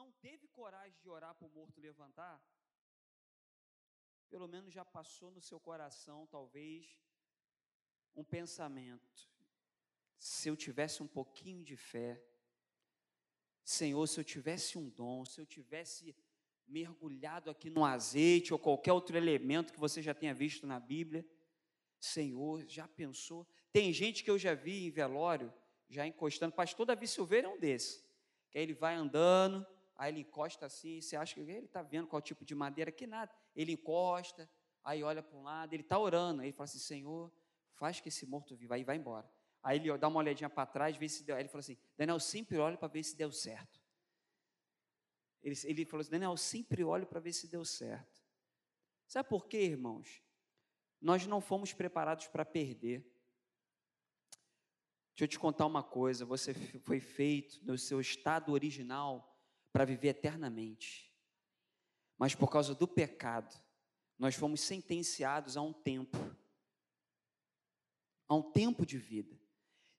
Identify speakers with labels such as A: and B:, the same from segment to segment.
A: não teve coragem de orar para o morto levantar, pelo menos já passou no seu coração, talvez, um pensamento. Se eu tivesse um pouquinho de fé, Senhor, se eu tivesse um dom, se eu tivesse mergulhado aqui no azeite ou qualquer outro elemento que você já tenha visto na Bíblia, Senhor, já pensou? Tem gente que eu já vi em velório, já encostando, pastor Davi Silveira é um desses, que aí ele vai andando, aí ele encosta assim, você acha que ele está vendo qual tipo de madeira, que nada, ele encosta, aí olha para um lado, ele está orando, aí ele fala assim, Senhor, faz que esse morto viva, aí vai embora. Aí ele dá uma olhadinha para trás, vê se deu, aí ele fala assim, Daniel, sempre olha para ver se deu certo. Ele, ele falou assim, Daniel, sempre olho para ver se deu certo. Sabe por quê, irmãos? Nós não fomos preparados para perder. Deixa eu te contar uma coisa: você foi feito no seu estado original para viver eternamente. Mas por causa do pecado, nós fomos sentenciados a um tempo a um tempo de vida.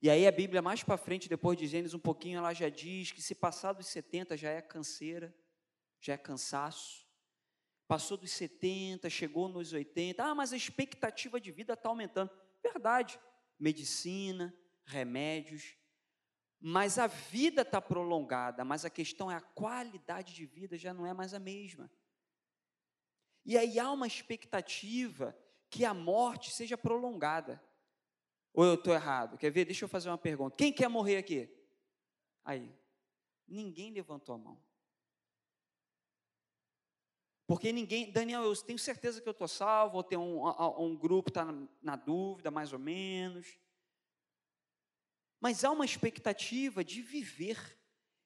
A: E aí a Bíblia mais para frente, depois de Gênesis um pouquinho, ela já diz que se passar dos 70 já é canseira, já é cansaço. Passou dos 70, chegou nos 80. Ah, mas a expectativa de vida está aumentando. Verdade. Medicina, remédios. Mas a vida está prolongada, mas a questão é a qualidade de vida já não é mais a mesma. E aí há uma expectativa que a morte seja prolongada. Ou eu estou errado? Quer ver? Deixa eu fazer uma pergunta. Quem quer morrer aqui? Aí. Ninguém levantou a mão. Porque ninguém, Daniel, eu tenho certeza que eu estou salvo, ou tem um, um grupo que está na, na dúvida, mais ou menos. Mas há uma expectativa de viver.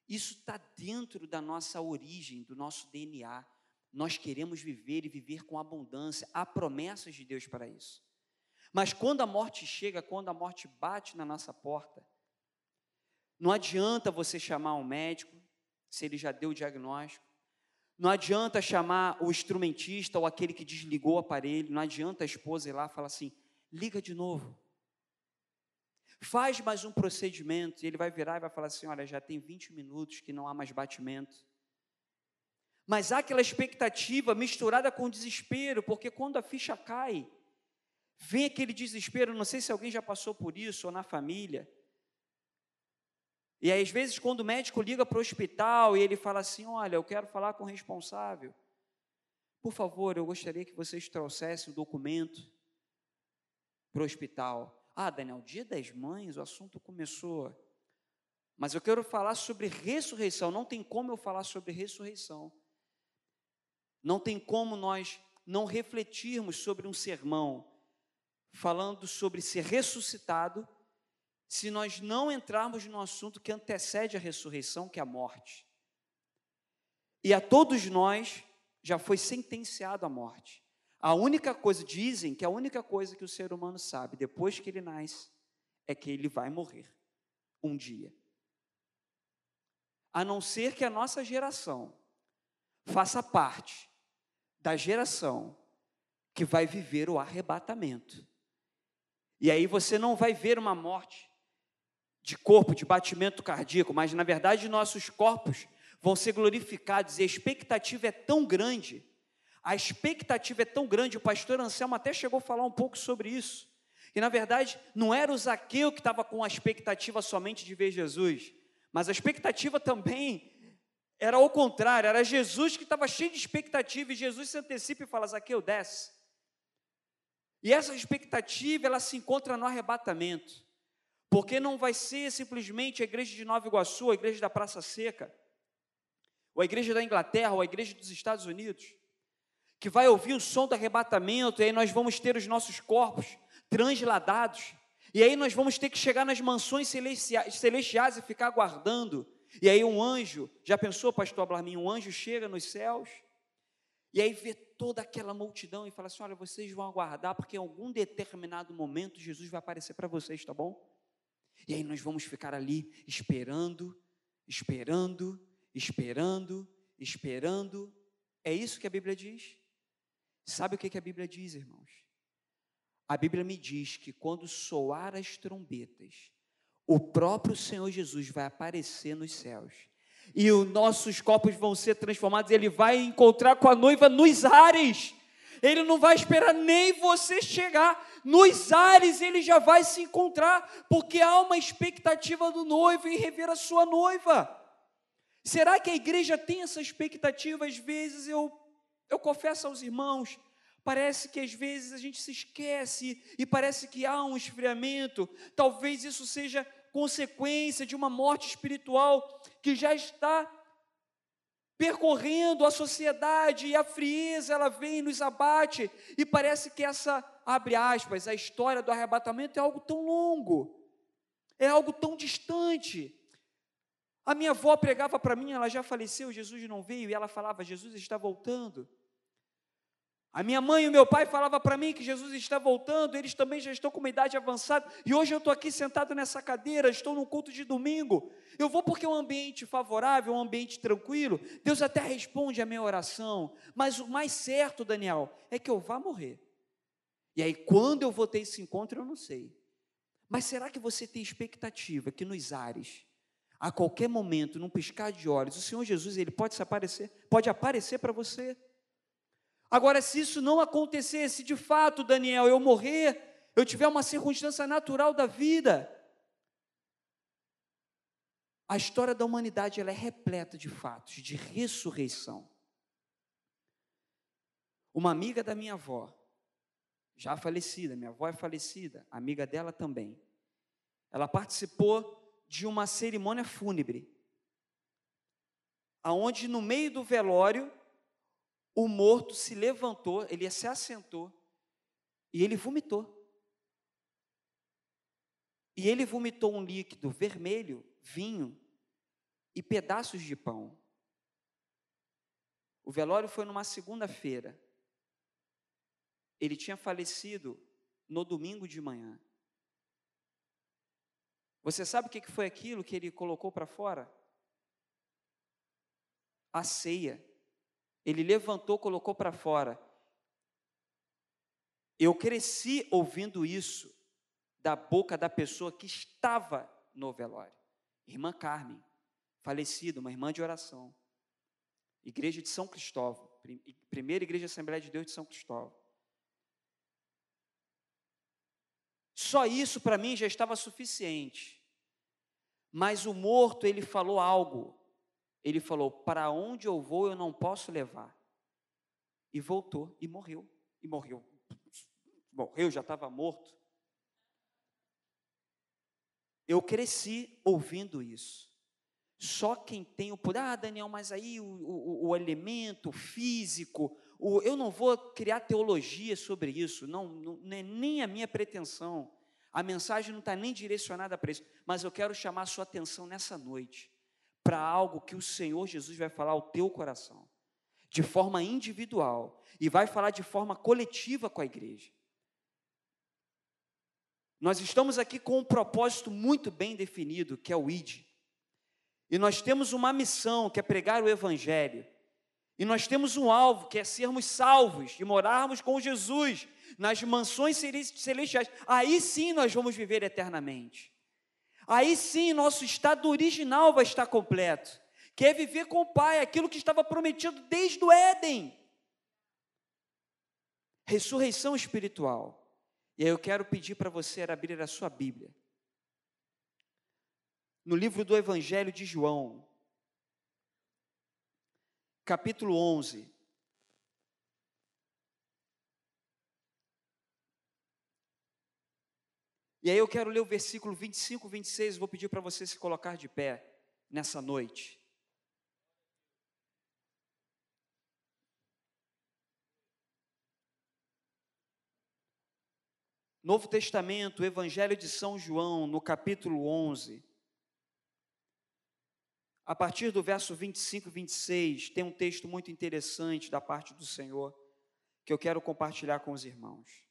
A: Isso está dentro da nossa origem, do nosso DNA. Nós queremos viver e viver com abundância. Há promessas de Deus para isso. Mas quando a morte chega, quando a morte bate na nossa porta, não adianta você chamar um médico, se ele já deu o diagnóstico. Não adianta chamar o instrumentista ou aquele que desligou o aparelho. Não adianta a esposa ir lá e falar assim: liga de novo. Faz mais um procedimento. E ele vai virar e vai falar assim: olha, já tem 20 minutos que não há mais batimento. Mas há aquela expectativa misturada com desespero, porque quando a ficha cai, Vem aquele desespero, não sei se alguém já passou por isso ou na família. E às vezes, quando o médico liga para o hospital e ele fala assim: Olha, eu quero falar com o responsável. Por favor, eu gostaria que vocês trouxessem o documento para o hospital. Ah, Daniel, dia das mães, o assunto começou. Mas eu quero falar sobre ressurreição. Não tem como eu falar sobre ressurreição. Não tem como nós não refletirmos sobre um sermão falando sobre ser ressuscitado, se nós não entrarmos no assunto que antecede a ressurreição, que é a morte. E a todos nós já foi sentenciado à morte. A única coisa, dizem que a única coisa que o ser humano sabe depois que ele nasce é que ele vai morrer um dia. A não ser que a nossa geração faça parte da geração que vai viver o arrebatamento. E aí você não vai ver uma morte de corpo, de batimento cardíaco, mas na verdade nossos corpos vão ser glorificados e a expectativa é tão grande. A expectativa é tão grande, o pastor Anselmo até chegou a falar um pouco sobre isso. E na verdade, não era o Zaqueu que estava com a expectativa somente de ver Jesus, mas a expectativa também era ao contrário, era Jesus que estava cheio de expectativa e Jesus se antecipa e fala: Zaqueu, desce. E essa expectativa, ela se encontra no arrebatamento. Porque não vai ser simplesmente a igreja de Nova Iguaçu, a igreja da Praça Seca, ou a igreja da Inglaterra, ou a igreja dos Estados Unidos, que vai ouvir o som do arrebatamento, e aí nós vamos ter os nossos corpos transladados, e aí nós vamos ter que chegar nas mansões celestiais e ficar aguardando. E aí um anjo, já pensou, pastor Ablarmin, um anjo chega nos céus, e aí vê toda aquela multidão e fala assim: olha, vocês vão aguardar, porque em algum determinado momento Jesus vai aparecer para vocês, tá bom? E aí nós vamos ficar ali esperando, esperando, esperando, esperando. É isso que a Bíblia diz? Sabe o que a Bíblia diz, irmãos? A Bíblia me diz que quando soar as trombetas, o próprio Senhor Jesus vai aparecer nos céus e os nossos corpos vão ser transformados. Ele vai encontrar com a noiva nos ares. Ele não vai esperar nem você chegar. Nos ares ele já vai se encontrar, porque há uma expectativa do noivo em rever a sua noiva. Será que a igreja tem essa expectativa? Às vezes eu, eu confesso aos irmãos, parece que às vezes a gente se esquece e parece que há um esfriamento. Talvez isso seja consequência de uma morte espiritual que já está percorrendo a sociedade e a frieza ela vem nos abate e parece que essa abre aspas a história do arrebatamento é algo tão longo é algo tão distante a minha avó pregava para mim ela já faleceu Jesus não veio e ela falava Jesus está voltando a minha mãe e o meu pai falavam para mim que Jesus está voltando, eles também já estão com uma idade avançada, e hoje eu estou aqui sentado nessa cadeira, estou num culto de domingo. Eu vou porque é um ambiente favorável, um ambiente tranquilo. Deus até responde a minha oração, mas o mais certo, Daniel, é que eu vá morrer. E aí, quando eu vou ter esse encontro, eu não sei. Mas será que você tem expectativa que nos ares, a qualquer momento, num piscar de olhos, o Senhor Jesus ele pode aparecer, pode aparecer para você? Agora, se isso não acontecer, se de fato, Daniel, eu morrer, eu tiver uma circunstância natural da vida, a história da humanidade ela é repleta de fatos, de ressurreição. Uma amiga da minha avó, já falecida, minha avó é falecida, amiga dela também, ela participou de uma cerimônia fúnebre, aonde no meio do velório o morto se levantou, ele se assentou e ele vomitou. E ele vomitou um líquido vermelho, vinho e pedaços de pão. O velório foi numa segunda-feira. Ele tinha falecido no domingo de manhã. Você sabe o que foi aquilo que ele colocou para fora? A ceia. Ele levantou, colocou para fora. Eu cresci ouvindo isso da boca da pessoa que estava no velório. Irmã Carmen, falecida, uma irmã de oração. Igreja de São Cristóvão, primeira igreja Assembleia de Deus de São Cristóvão. Só isso para mim já estava suficiente. Mas o morto, ele falou algo ele falou: Para onde eu vou, eu não posso levar. E voltou e morreu. E morreu. Morreu, já estava morto. Eu cresci ouvindo isso. Só quem tem o poder, ah, Daniel, mas aí o, o, o elemento físico, o, eu não vou criar teologia sobre isso, não, não é nem a minha pretensão. A mensagem não está nem direcionada para isso, mas eu quero chamar a sua atenção nessa noite para algo que o Senhor Jesus vai falar ao teu coração, de forma individual, e vai falar de forma coletiva com a igreja. Nós estamos aqui com um propósito muito bem definido, que é o ID. E nós temos uma missão, que é pregar o Evangelho. E nós temos um alvo, que é sermos salvos e morarmos com Jesus nas mansões celestiais. Aí sim nós vamos viver eternamente. Aí sim nosso estado original vai estar completo, que é viver com o Pai, aquilo que estava prometido desde o Éden. Ressurreição espiritual. E aí eu quero pedir para você abrir a sua Bíblia. No livro do Evangelho de João, capítulo 11. E aí eu quero ler o versículo 25, 26, vou pedir para você se colocar de pé nessa noite. Novo Testamento, Evangelho de São João, no capítulo 11. A partir do verso 25 e 26, tem um texto muito interessante da parte do Senhor que eu quero compartilhar com os irmãos.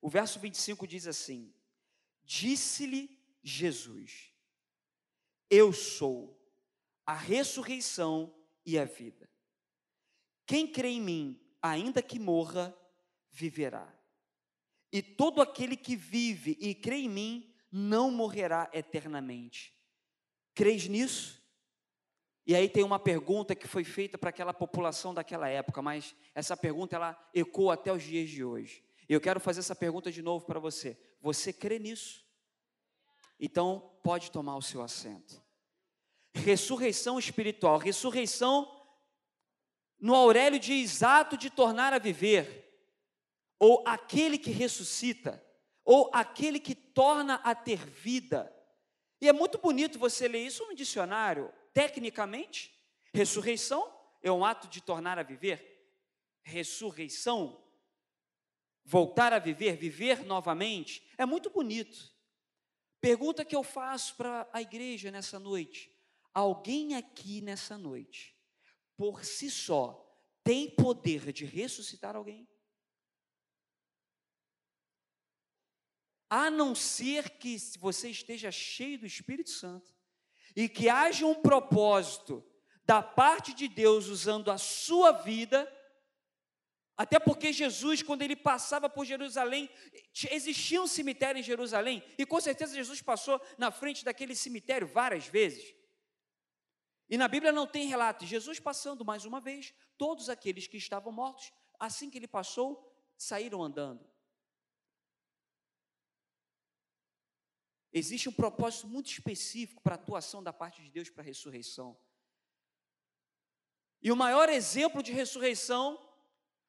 A: O verso 25 diz assim: Disse-lhe Jesus: Eu sou a ressurreição e a vida. Quem crê em mim, ainda que morra, viverá. E todo aquele que vive e crê em mim não morrerá eternamente. Crês nisso? E aí tem uma pergunta que foi feita para aquela população daquela época, mas essa pergunta ela ecoa até os dias de hoje. E eu quero fazer essa pergunta de novo para você. Você crê nisso? Então pode tomar o seu assento. Ressurreição espiritual, ressurreição no Aurélio diz ato de tornar a viver, ou aquele que ressuscita, ou aquele que torna a ter vida. E é muito bonito você ler isso no dicionário. Tecnicamente, ressurreição é um ato de tornar a viver. Ressurreição, voltar a viver, viver novamente, é muito bonito. Pergunta que eu faço para a igreja nessa noite: alguém aqui nessa noite por si só, tem poder de ressuscitar alguém? A não ser que você esteja cheio do Espírito Santo e que haja um propósito da parte de Deus usando a sua vida, até porque Jesus, quando ele passava por Jerusalém, existia um cemitério em Jerusalém, e com certeza Jesus passou na frente daquele cemitério várias vezes. E na Bíblia não tem relato. Jesus passando mais uma vez, todos aqueles que estavam mortos, assim que ele passou, saíram andando. Existe um propósito muito específico para a atuação da parte de Deus para a ressurreição. E o maior exemplo de ressurreição,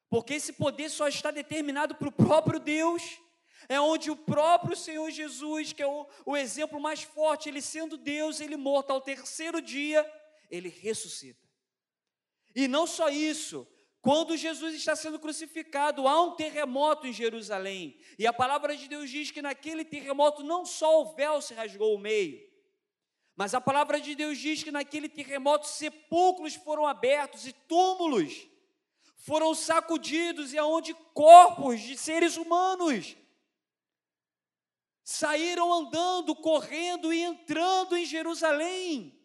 A: porque esse poder só está determinado para o próprio Deus, é onde o próprio Senhor Jesus, que é o, o exemplo mais forte, ele sendo Deus, ele morto ao terceiro dia, ele ressuscita. E não só isso, quando Jesus está sendo crucificado, há um terremoto em Jerusalém. E a palavra de Deus diz que naquele terremoto não só o véu se rasgou o meio, mas a palavra de Deus diz que naquele terremoto sepulcros foram abertos e túmulos foram sacudidos e aonde corpos de seres humanos saíram andando, correndo e entrando em Jerusalém.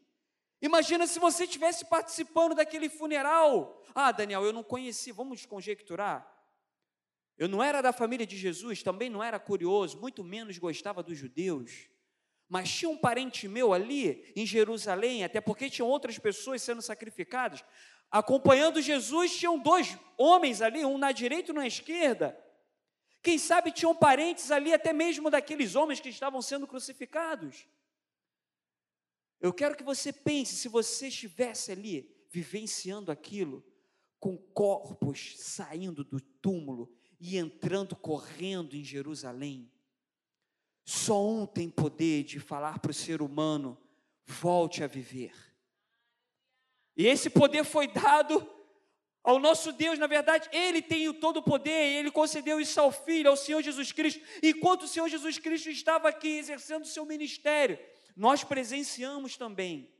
A: Imagina se você estivesse participando daquele funeral. Ah, Daniel, eu não conheci, vamos conjecturar. Eu não era da família de Jesus, também não era curioso, muito menos gostava dos judeus. Mas tinha um parente meu ali em Jerusalém, até porque tinham outras pessoas sendo sacrificadas. Acompanhando Jesus, tinham dois homens ali, um na direita e um na esquerda. Quem sabe tinham parentes ali, até mesmo daqueles homens que estavam sendo crucificados. Eu quero que você pense se você estivesse ali vivenciando aquilo, com corpos saindo do túmulo e entrando correndo em Jerusalém. Só um tem poder de falar para o ser humano: volte a viver. E esse poder foi dado ao nosso Deus, na verdade, Ele tem o todo o poder, Ele concedeu isso ao Filho, ao Senhor Jesus Cristo. Enquanto o Senhor Jesus Cristo estava aqui exercendo o seu ministério, nós presenciamos também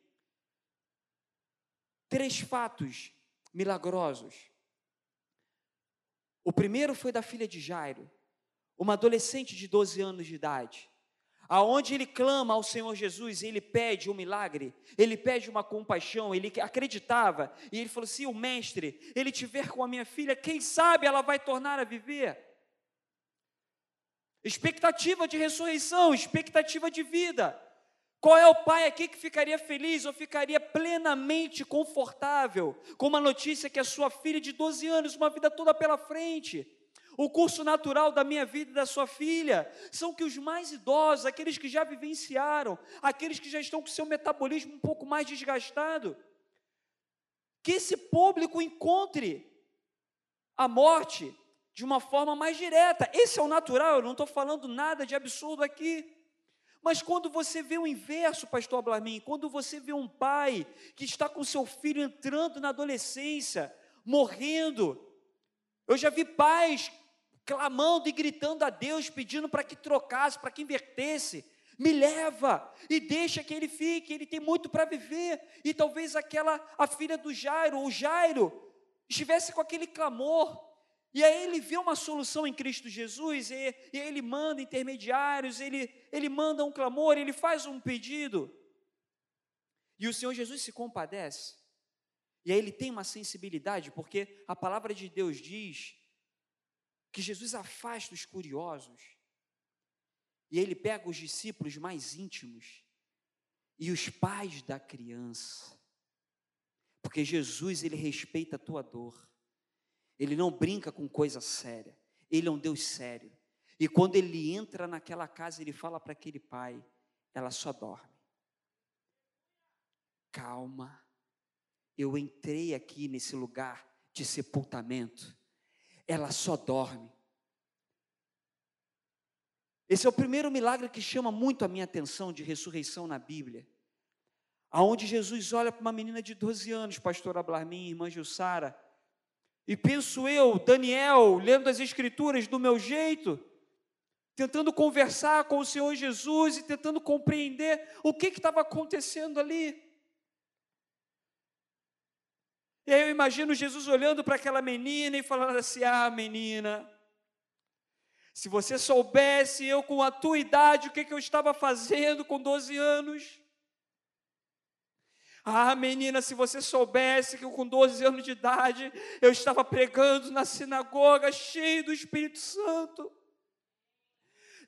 A: três fatos milagrosos. O primeiro foi da filha de Jairo, uma adolescente de 12 anos de idade, aonde ele clama ao Senhor Jesus, ele pede um milagre, ele pede uma compaixão, ele acreditava, e ele falou: se o mestre, ele tiver com a minha filha, quem sabe ela vai tornar a viver. Expectativa de ressurreição, expectativa de vida. Qual é o pai aqui que ficaria feliz ou ficaria plenamente confortável com uma notícia que a sua filha de 12 anos, uma vida toda pela frente, o curso natural da minha vida e da sua filha, são que os mais idosos, aqueles que já vivenciaram, aqueles que já estão com seu metabolismo um pouco mais desgastado, que esse público encontre a morte de uma forma mais direta. Esse é o natural, eu não estou falando nada de absurdo aqui. Mas quando você vê o inverso, pastor Ablamin, quando você vê um pai que está com seu filho entrando na adolescência, morrendo, eu já vi pais clamando e gritando a Deus, pedindo para que trocasse, para que invertesse. Me leva e deixa que ele fique, ele tem muito para viver. E talvez aquela, a filha do Jairo, o Jairo, estivesse com aquele clamor, e aí ele vê uma solução em Cristo Jesus, e, e ele manda intermediários, ele, ele manda um clamor, ele faz um pedido. E o Senhor Jesus se compadece. E aí ele tem uma sensibilidade, porque a palavra de Deus diz que Jesus afasta os curiosos. E ele pega os discípulos mais íntimos e os pais da criança. Porque Jesus, ele respeita a tua dor. Ele não brinca com coisa séria. Ele é um Deus sério. E quando ele entra naquela casa, ele fala para aquele pai: ela só dorme. Calma, eu entrei aqui nesse lugar de sepultamento, ela só dorme. Esse é o primeiro milagre que chama muito a minha atenção de ressurreição na Bíblia. Aonde Jesus olha para uma menina de 12 anos, pastor Ablarmin, irmã Jussara, e penso eu, Daniel, lendo as escrituras do meu jeito, tentando conversar com o Senhor Jesus e tentando compreender o que estava acontecendo ali. E aí eu imagino Jesus olhando para aquela menina e falando assim: Ah, menina, se você soubesse eu com a tua idade o que, que eu estava fazendo com 12 anos. Ah, menina, se você soubesse que eu com 12 anos de idade eu estava pregando na sinagoga cheio do Espírito Santo.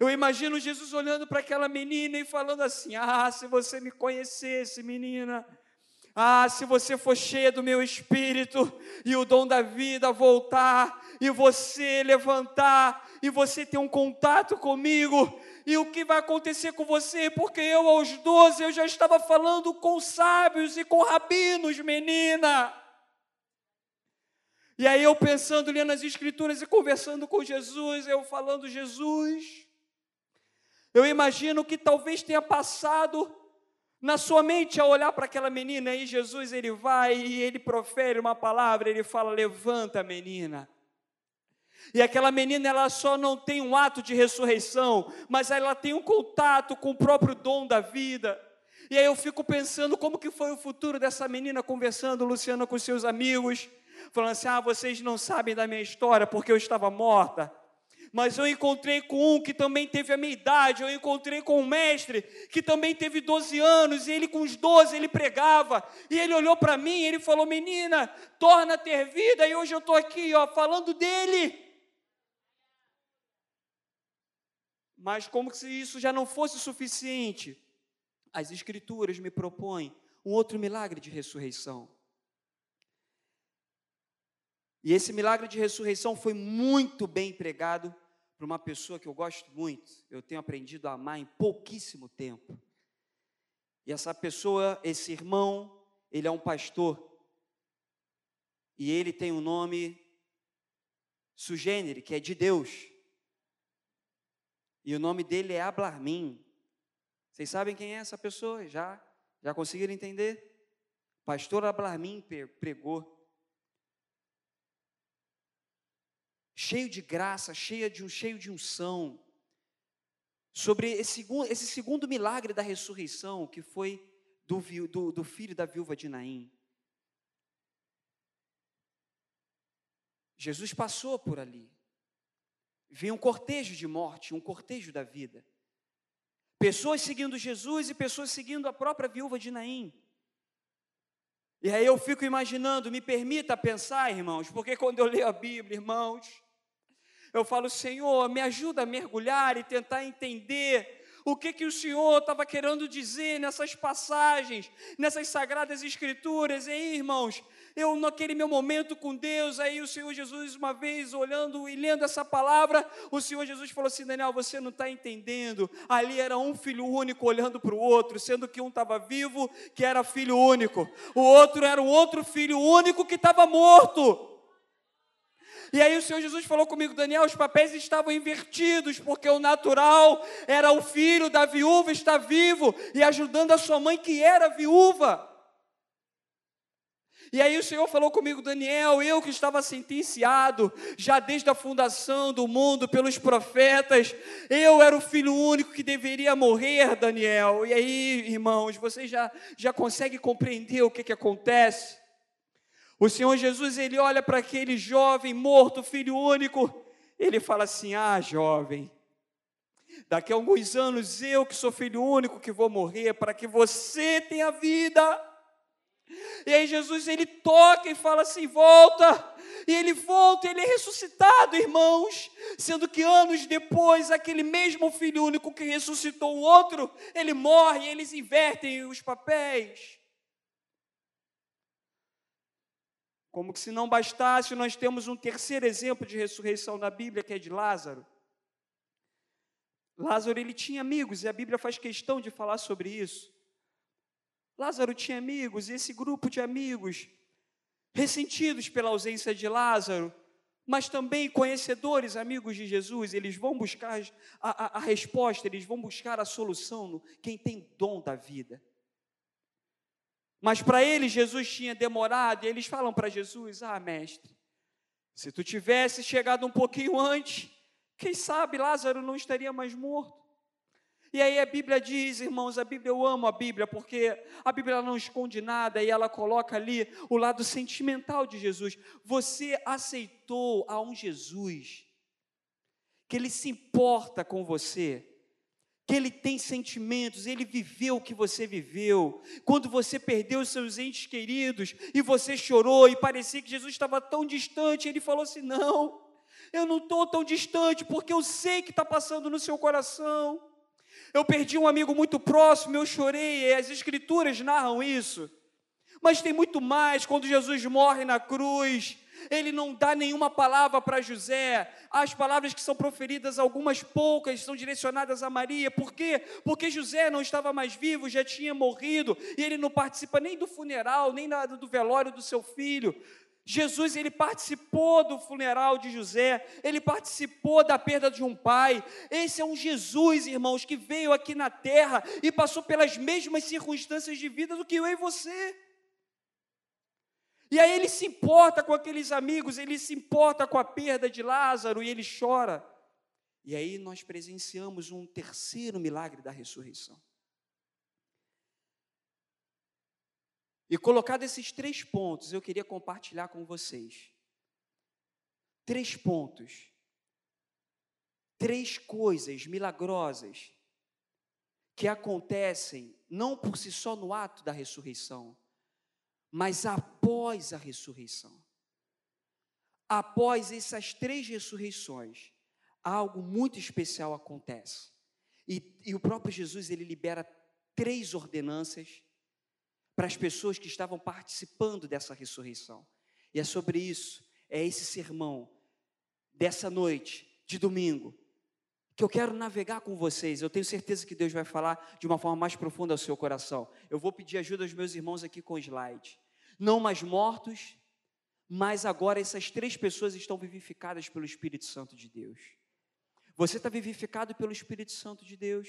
A: Eu imagino Jesus olhando para aquela menina e falando assim: Ah, se você me conhecesse, menina, ah, se você for cheia do meu espírito e o dom da vida voltar, e você levantar, e você ter um contato comigo, e o que vai acontecer com você? Porque eu, aos 12, eu já estava falando com sábios e com rabinos, menina. E aí eu pensando, lendo as escrituras e conversando com Jesus, eu falando, Jesus, eu imagino que talvez tenha passado na sua mente ao olhar para aquela menina e Jesus ele vai e ele profere uma palavra, ele fala: "Levanta, menina". E aquela menina ela só não tem um ato de ressurreição, mas ela tem um contato com o próprio dom da vida. E aí eu fico pensando como que foi o futuro dessa menina conversando, Luciana, com seus amigos, falando assim: "Ah, vocês não sabem da minha história porque eu estava morta" mas eu encontrei com um que também teve a minha idade, eu encontrei com um mestre que também teve 12 anos, e ele com os 12 ele pregava, e ele olhou para mim, e ele falou: "Menina, torna a ter vida", e hoje eu estou aqui, ó, falando dele. Mas como se isso já não fosse suficiente, as escrituras me propõem um outro milagre de ressurreição. E esse milagre de ressurreição foi muito bem pregado para uma pessoa que eu gosto muito, eu tenho aprendido a amar em pouquíssimo tempo. E essa pessoa, esse irmão, ele é um pastor. E ele tem um nome sugênere, que é de Deus. E o nome dele é Ablarmin. Vocês sabem quem é essa pessoa? Já? Já conseguiram entender? Pastor Ablarmin pregou cheio de graça, cheio de, cheio de unção, sobre esse, esse segundo milagre da ressurreição, que foi do, do, do filho da viúva de Naim. Jesus passou por ali. Vinha um cortejo de morte, um cortejo da vida. Pessoas seguindo Jesus e pessoas seguindo a própria viúva de Naim. E aí eu fico imaginando, me permita pensar, irmãos, porque quando eu leio a Bíblia, irmãos, eu falo, Senhor, me ajuda a mergulhar e tentar entender o que, que o Senhor estava querendo dizer nessas passagens, nessas sagradas escrituras. Aí, irmãos, eu naquele meu momento com Deus, aí o Senhor Jesus, uma vez olhando e lendo essa palavra, o Senhor Jesus falou assim: Daniel, você não está entendendo. Ali era um filho único olhando para o outro, sendo que um estava vivo, que era filho único, o outro era um outro filho único que estava morto. E aí o Senhor Jesus falou comigo, Daniel, os papéis estavam invertidos, porque o natural era o filho da viúva estar vivo e ajudando a sua mãe que era viúva. E aí o Senhor falou comigo, Daniel, eu que estava sentenciado já desde a fundação do mundo pelos profetas, eu era o filho único que deveria morrer, Daniel. E aí, irmãos, vocês já, já conseguem compreender o que, que acontece? O Senhor Jesus, ele olha para aquele jovem morto, filho único, ele fala assim: Ah, jovem, daqui a alguns anos eu que sou filho único que vou morrer para que você tenha vida. E aí Jesus ele toca e fala assim: volta. E ele volta, ele é ressuscitado, irmãos. Sendo que anos depois, aquele mesmo filho único que ressuscitou o outro, ele morre eles invertem os papéis. Como que se não bastasse, nós temos um terceiro exemplo de ressurreição na Bíblia, que é de Lázaro. Lázaro ele tinha amigos e a Bíblia faz questão de falar sobre isso. Lázaro tinha amigos e esse grupo de amigos, ressentidos pela ausência de Lázaro, mas também conhecedores, amigos de Jesus, eles vão buscar a, a, a resposta, eles vão buscar a solução no quem tem dom da vida. Mas para eles, Jesus tinha demorado, e eles falam para Jesus: Ah, mestre, se tu tivesse chegado um pouquinho antes, quem sabe Lázaro não estaria mais morto. E aí a Bíblia diz, irmãos, a Bíblia, eu amo a Bíblia, porque a Bíblia não esconde nada e ela coloca ali o lado sentimental de Jesus. Você aceitou a um Jesus que ele se importa com você, que ele tem sentimentos, ele viveu o que você viveu. Quando você perdeu os seus entes queridos e você chorou e parecia que Jesus estava tão distante, ele falou assim: Não, eu não estou tão distante, porque eu sei que está passando no seu coração. Eu perdi um amigo muito próximo, eu chorei, as Escrituras narram isso. Mas tem muito mais, quando Jesus morre na cruz, ele não dá nenhuma palavra para José. As palavras que são proferidas, algumas poucas, são direcionadas a Maria. Por quê? Porque José não estava mais vivo, já tinha morrido, e ele não participa nem do funeral, nem do velório do seu filho. Jesus ele participou do funeral de José, ele participou da perda de um pai. Esse é um Jesus, irmãos, que veio aqui na terra e passou pelas mesmas circunstâncias de vida do que eu e você. E aí ele se importa com aqueles amigos, ele se importa com a perda de Lázaro e ele chora. E aí nós presenciamos um terceiro milagre da ressurreição. E colocado esses três pontos, eu queria compartilhar com vocês. Três pontos. Três coisas milagrosas que acontecem não por si só no ato da ressurreição, mas após a ressurreição. Após essas três ressurreições, algo muito especial acontece. E, e o próprio Jesus ele libera três ordenanças para as pessoas que estavam participando dessa ressurreição. E é sobre isso, é esse sermão dessa noite, de domingo, que eu quero navegar com vocês. Eu tenho certeza que Deus vai falar de uma forma mais profunda ao seu coração. Eu vou pedir ajuda aos meus irmãos aqui com o slide. Não mais mortos, mas agora essas três pessoas estão vivificadas pelo Espírito Santo de Deus. Você está vivificado pelo Espírito Santo de Deus.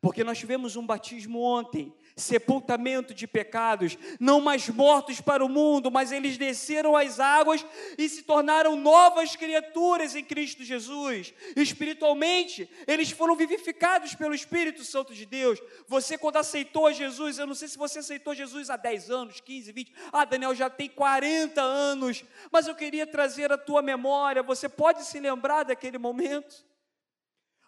A: Porque nós tivemos um batismo ontem, sepultamento de pecados, não mais mortos para o mundo, mas eles desceram as águas e se tornaram novas criaturas em Cristo Jesus. Espiritualmente, eles foram vivificados pelo Espírito Santo de Deus. Você, quando aceitou Jesus, eu não sei se você aceitou Jesus há 10 anos, 15, 20, ah, Daniel já tem 40 anos, mas eu queria trazer a tua memória. Você pode se lembrar daquele momento?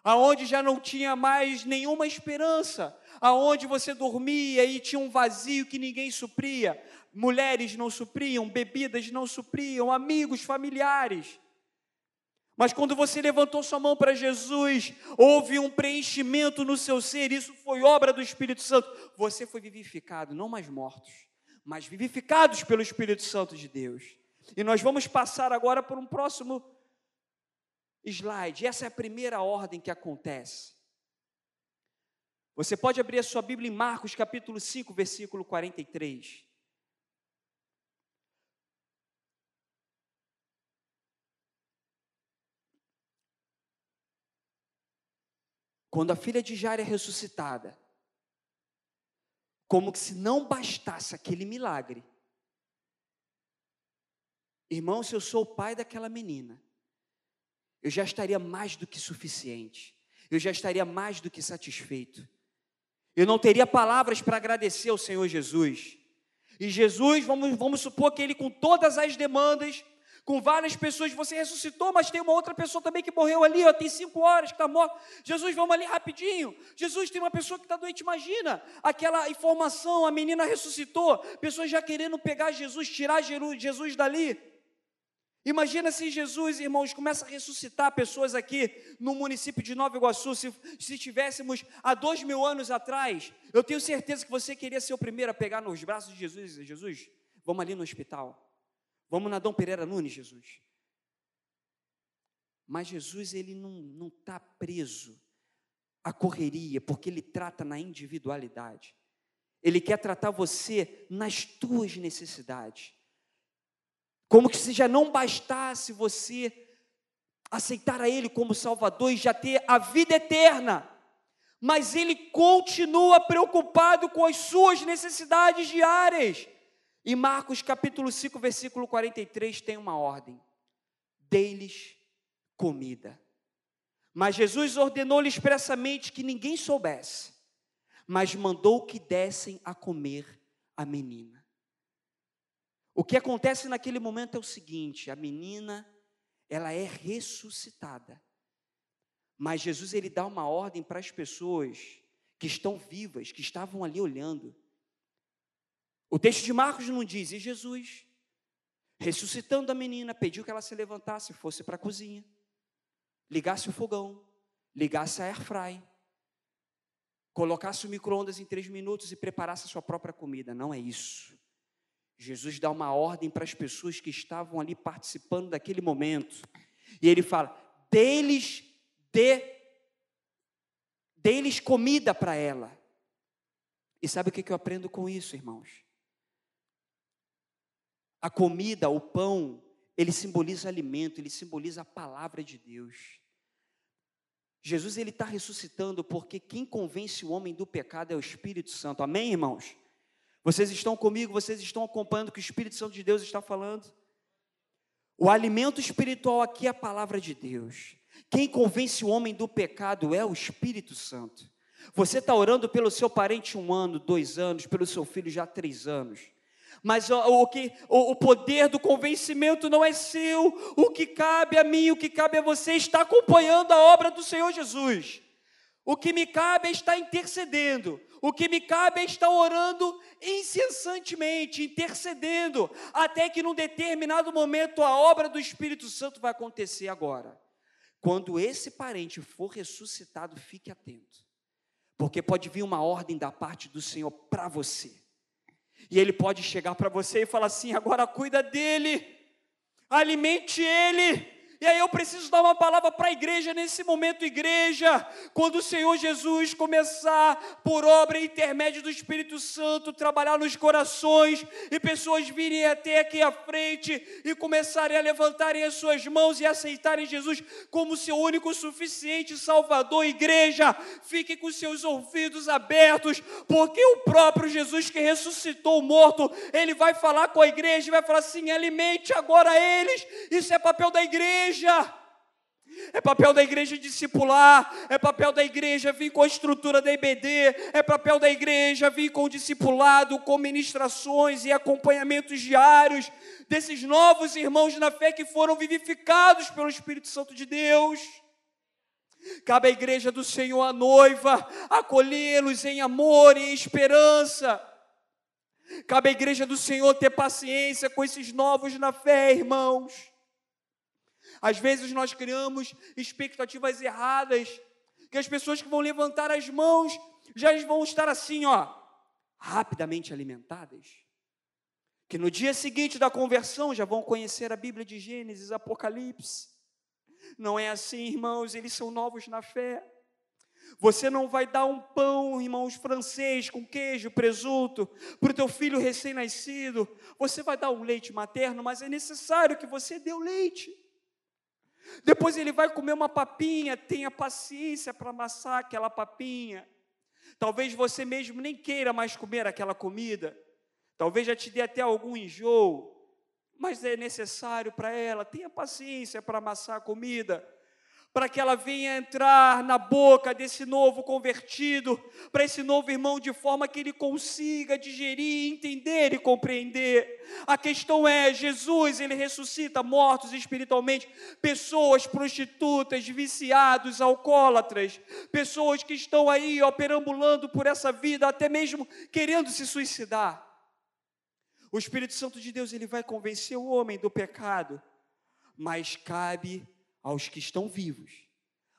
A: Aonde já não tinha mais nenhuma esperança, aonde você dormia e tinha um vazio que ninguém supria, mulheres não supriam, bebidas não supriam, amigos, familiares. Mas quando você levantou sua mão para Jesus, houve um preenchimento no seu ser, isso foi obra do Espírito Santo. Você foi vivificado, não mais mortos, mas vivificados pelo Espírito Santo de Deus. E nós vamos passar agora por um próximo slide. Essa é a primeira ordem que acontece. Você pode abrir a sua Bíblia em Marcos capítulo 5, versículo 43. Quando a filha de Jair é ressuscitada, como se não bastasse aquele milagre. Irmão, se eu sou o pai daquela menina, eu já estaria mais do que suficiente, eu já estaria mais do que satisfeito. Eu não teria palavras para agradecer ao Senhor Jesus. E Jesus, vamos, vamos supor que ele, com todas as demandas, com várias pessoas, você ressuscitou, mas tem uma outra pessoa também que morreu ali, ó, tem cinco horas que está morta. Jesus, vamos ali rapidinho. Jesus, tem uma pessoa que está doente, imagina aquela informação, a menina ressuscitou, pessoas já querendo pegar Jesus, tirar Jesus dali. Imagina se Jesus, irmãos, começa a ressuscitar pessoas aqui no município de Nova Iguaçu. Se, se tivéssemos há dois mil anos atrás, eu tenho certeza que você queria ser o primeiro a pegar nos braços de Jesus e Jesus, vamos ali no hospital. Vamos na Dom Pereira Nunes, Jesus. Mas Jesus, ele não está preso à correria, porque ele trata na individualidade. Ele quer tratar você nas tuas necessidades. Como que se já não bastasse você aceitar a Ele como Salvador e já ter a vida eterna, mas Ele continua preocupado com as suas necessidades diárias. E Marcos capítulo 5, versículo 43 tem uma ordem: dê-lhes comida. Mas Jesus ordenou-lhe expressamente que ninguém soubesse, mas mandou que dessem a comer a menina. O que acontece naquele momento é o seguinte: a menina, ela é ressuscitada. Mas Jesus ele dá uma ordem para as pessoas que estão vivas, que estavam ali olhando. O texto de Marcos não diz, e Jesus, ressuscitando a menina, pediu que ela se levantasse, fosse para a cozinha ligasse o fogão, ligasse a airfry, colocasse o micro-ondas em três minutos e preparasse a sua própria comida. Não é isso. Jesus dá uma ordem para as pessoas que estavam ali participando daquele momento. E ele fala: deles dê, deles comida para ela. E sabe o que eu aprendo com isso, irmãos? A comida, o pão, ele simboliza alimento, ele simboliza a palavra de Deus. Jesus ele está ressuscitando porque quem convence o homem do pecado é o Espírito Santo. Amém, irmãos? Vocês estão comigo? Vocês estão acompanhando o que o Espírito Santo de Deus está falando? O alimento espiritual aqui é a palavra de Deus. Quem convence o homem do pecado é o Espírito Santo. Você está orando pelo seu parente um ano, dois anos, pelo seu filho já três anos. Mas o, que, o, o poder do convencimento não é seu. O que cabe a mim, o que cabe a você, está acompanhando a obra do Senhor Jesus. O que me cabe é estar intercedendo. O que me cabe é estar orando incessantemente, intercedendo, até que num determinado momento a obra do Espírito Santo vai acontecer agora. Quando esse parente for ressuscitado, fique atento, porque pode vir uma ordem da parte do Senhor para você. E ele pode chegar para você e falar assim: agora cuida dele, alimente ele, e aí eu preciso dar uma palavra para a igreja nesse momento, igreja, quando o Senhor Jesus começar por obra e intermédio do Espírito Santo trabalhar nos corações e pessoas virem até aqui à frente e começarem a levantarem as suas mãos e aceitarem Jesus como seu único suficiente Salvador, igreja, fique com seus ouvidos abertos, porque o próprio Jesus que ressuscitou o morto, ele vai falar com a igreja e vai falar assim: alimente agora eles, isso é papel da igreja igreja. É papel da igreja discipular, é papel da igreja vir com a estrutura da IBD, é papel da igreja vir com o discipulado, com ministrações e acompanhamentos diários desses novos irmãos na fé que foram vivificados pelo Espírito Santo de Deus. Cabe à igreja do Senhor, a noiva, acolhê-los em amor e em esperança. Cabe à igreja do Senhor ter paciência com esses novos na fé, irmãos. Às vezes nós criamos expectativas erradas, que as pessoas que vão levantar as mãos já vão estar assim, ó, rapidamente alimentadas. Que no dia seguinte da conversão já vão conhecer a Bíblia de Gênesis, Apocalipse. Não é assim, irmãos, eles são novos na fé. Você não vai dar um pão, irmãos, francês com queijo, presunto, para o teu filho recém-nascido. Você vai dar um leite materno, mas é necessário que você dê o leite. Depois ele vai comer uma papinha, tenha paciência para amassar aquela papinha. Talvez você mesmo nem queira mais comer aquela comida. Talvez já te dê até algum enjoo, mas é necessário para ela. Tenha paciência para amassar a comida para que ela venha entrar na boca desse novo convertido, para esse novo irmão, de forma que ele consiga digerir, entender e compreender. A questão é: Jesus, ele ressuscita mortos espiritualmente, pessoas prostitutas, viciados, alcoólatras, pessoas que estão aí, ó, perambulando por essa vida, até mesmo querendo se suicidar. O Espírito Santo de Deus, ele vai convencer o homem do pecado, mas cabe aos que estão vivos,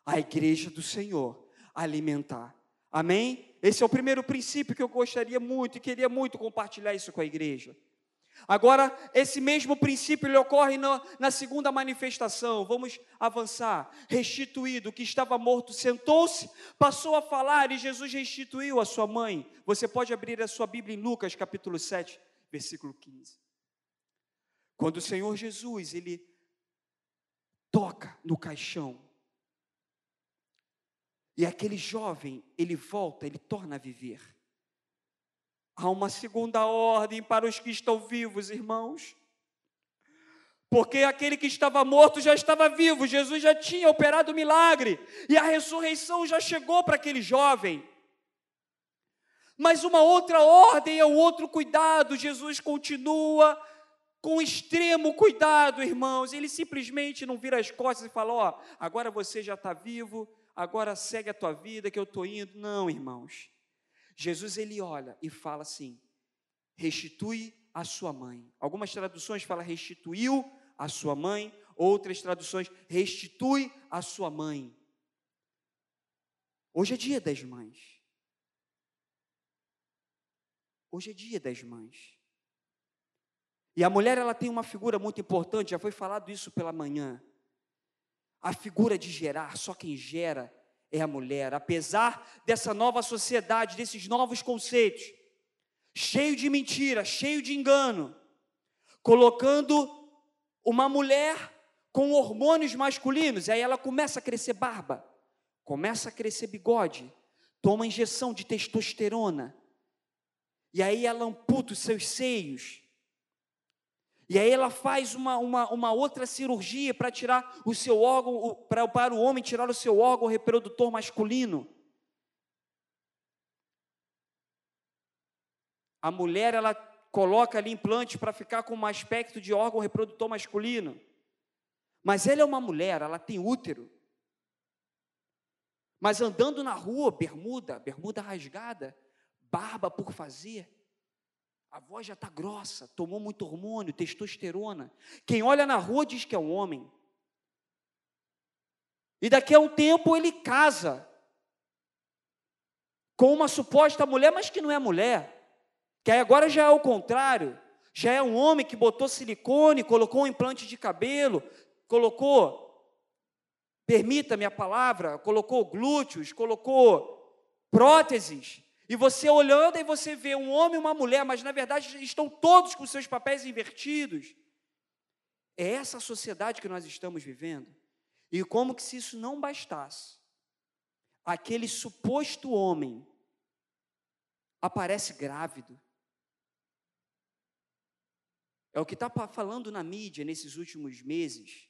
A: a igreja do Senhor, alimentar. Amém? Esse é o primeiro princípio que eu gostaria muito e queria muito compartilhar isso com a igreja. Agora, esse mesmo princípio ele ocorre na, na, segunda manifestação. Vamos avançar. Restituído, que estava morto sentou-se, passou a falar e Jesus restituiu a sua mãe. Você pode abrir a sua Bíblia em Lucas, capítulo 7, versículo 15. Quando o Senhor Jesus, ele toca no caixão, e aquele jovem, ele volta, ele torna a viver. Há uma segunda ordem para os que estão vivos, irmãos. Porque aquele que estava morto já estava vivo, Jesus já tinha operado o milagre, e a ressurreição já chegou para aquele jovem. Mas uma outra ordem é o outro cuidado, Jesus continua com extremo cuidado, irmãos. Ele simplesmente não vira as costas e fala: Ó, oh, agora você já está vivo, agora segue a tua vida que eu estou indo. Não, irmãos. Jesus ele olha e fala assim: restitui a sua mãe. Algumas traduções falam restituiu a sua mãe, outras traduções restitui a sua mãe. Hoje é dia das mães. Hoje é dia das mães. E a mulher ela tem uma figura muito importante, já foi falado isso pela manhã. A figura de gerar, só quem gera é a mulher. Apesar dessa nova sociedade, desses novos conceitos, cheio de mentira, cheio de engano, colocando uma mulher com hormônios masculinos, e aí ela começa a crescer barba, começa a crescer bigode, toma injeção de testosterona, e aí ela amputa os seus seios, e aí ela faz uma, uma, uma outra cirurgia para tirar o seu órgão, para, para o homem tirar o seu órgão reprodutor masculino. A mulher, ela coloca ali implante para ficar com um aspecto de órgão reprodutor masculino. Mas ela é uma mulher, ela tem útero. Mas andando na rua, bermuda, bermuda rasgada, barba por fazer. A voz já está grossa, tomou muito hormônio, testosterona. Quem olha na rua diz que é um homem. E daqui a um tempo ele casa com uma suposta mulher, mas que não é mulher. Que aí agora já é o contrário. Já é um homem que botou silicone, colocou um implante de cabelo, colocou, permita-me a palavra, colocou glúteos, colocou próteses. E você olhando e você vê um homem e uma mulher, mas na verdade estão todos com seus papéis invertidos. É essa sociedade que nós estamos vivendo. E como que se isso não bastasse, aquele suposto homem aparece grávido. É o que está falando na mídia nesses últimos meses.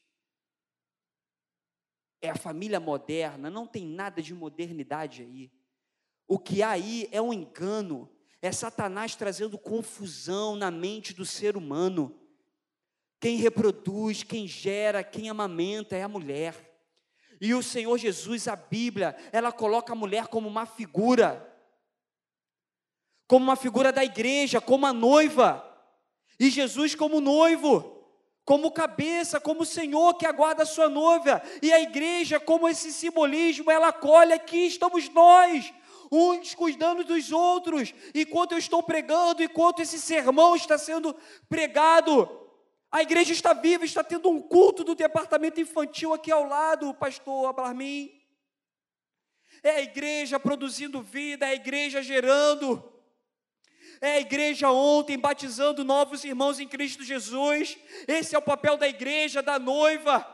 A: É a família moderna, não tem nada de modernidade aí. O que há aí é um engano, é Satanás trazendo confusão na mente do ser humano. Quem reproduz, quem gera, quem amamenta é a mulher. E o Senhor Jesus, a Bíblia, ela coloca a mulher como uma figura, como uma figura da igreja, como a noiva, e Jesus como noivo, como cabeça, como o Senhor que aguarda a sua noiva, e a igreja como esse simbolismo, ela acolhe aqui estamos nós, uns cuidando dos outros, enquanto eu estou pregando, enquanto esse sermão está sendo pregado. A igreja está viva, está tendo um culto do departamento infantil aqui ao lado, pastor Ablarmin. É a igreja produzindo vida, é a igreja gerando. É a igreja ontem batizando novos irmãos em Cristo Jesus. Esse é o papel da igreja, da noiva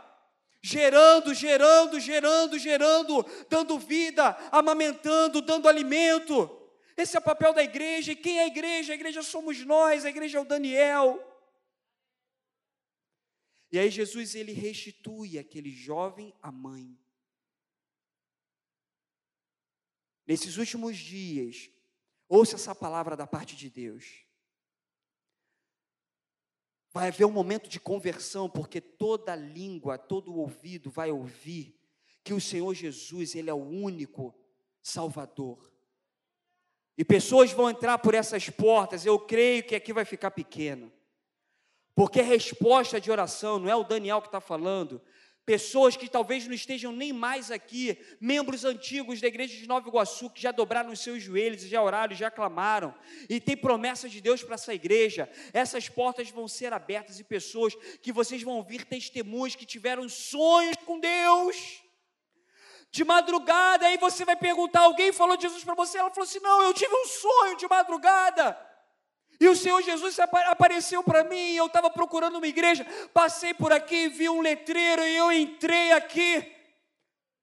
A: gerando, gerando, gerando, gerando, dando vida, amamentando, dando alimento. Esse é o papel da igreja. E quem é a igreja? A igreja somos nós, a igreja é o Daniel. E aí Jesus ele restitui aquele jovem à mãe. Nesses últimos dias, ouça essa palavra da parte de Deus. Vai haver um momento de conversão, porque toda língua, todo ouvido vai ouvir que o Senhor Jesus, Ele é o único Salvador. E pessoas vão entrar por essas portas, eu creio que aqui vai ficar pequeno. Porque resposta de oração, não é o Daniel que está falando, pessoas que talvez não estejam nem mais aqui, membros antigos da igreja de Nova Iguaçu, que já dobraram os seus joelhos, já oraram, já clamaram, e tem promessa de Deus para essa igreja. Essas portas vão ser abertas e pessoas que vocês vão ouvir testemunhos que tiveram sonhos com Deus. De madrugada, aí você vai perguntar: alguém falou de Jesus para você? Ela falou assim: não, eu tive um sonho de madrugada. E o Senhor Jesus apareceu para mim, eu estava procurando uma igreja, passei por aqui, vi um letreiro e eu entrei aqui.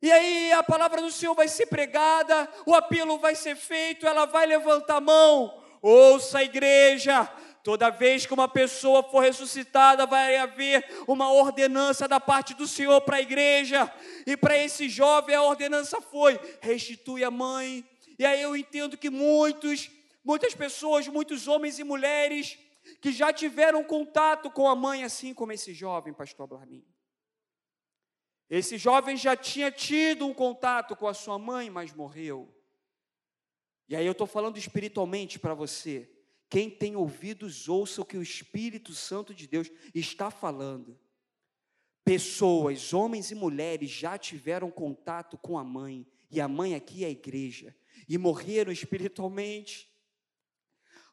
A: E aí a palavra do Senhor vai ser pregada, o apelo vai ser feito, ela vai levantar a mão. Ouça a igreja, Toda vez que uma pessoa for ressuscitada, vai haver uma ordenança da parte do Senhor para a igreja. E para esse jovem, a ordenança foi: restitui a mãe. E aí eu entendo que muitos Muitas pessoas, muitos homens e mulheres que já tiveram contato com a mãe, assim como esse jovem, pastor Blarmin. Esse jovem já tinha tido um contato com a sua mãe, mas morreu. E aí eu estou falando espiritualmente para você. Quem tem ouvidos, ouça o que o Espírito Santo de Deus está falando. Pessoas, homens e mulheres, já tiveram contato com a mãe, e a mãe aqui é a igreja, e morreram espiritualmente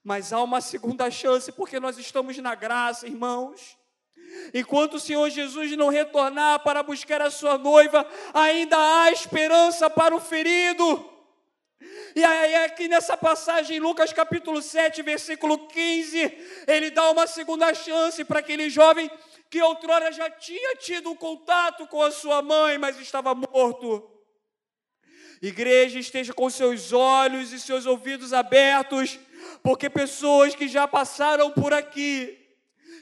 A: mas há uma segunda chance, porque nós estamos na graça, irmãos. Enquanto o Senhor Jesus não retornar para buscar a sua noiva, ainda há esperança para o ferido. E aí, aqui nessa passagem, Lucas capítulo 7, versículo 15, ele dá uma segunda chance para aquele jovem que outrora já tinha tido um contato com a sua mãe, mas estava morto. Igreja, esteja com seus olhos e seus ouvidos abertos porque pessoas que já passaram por aqui,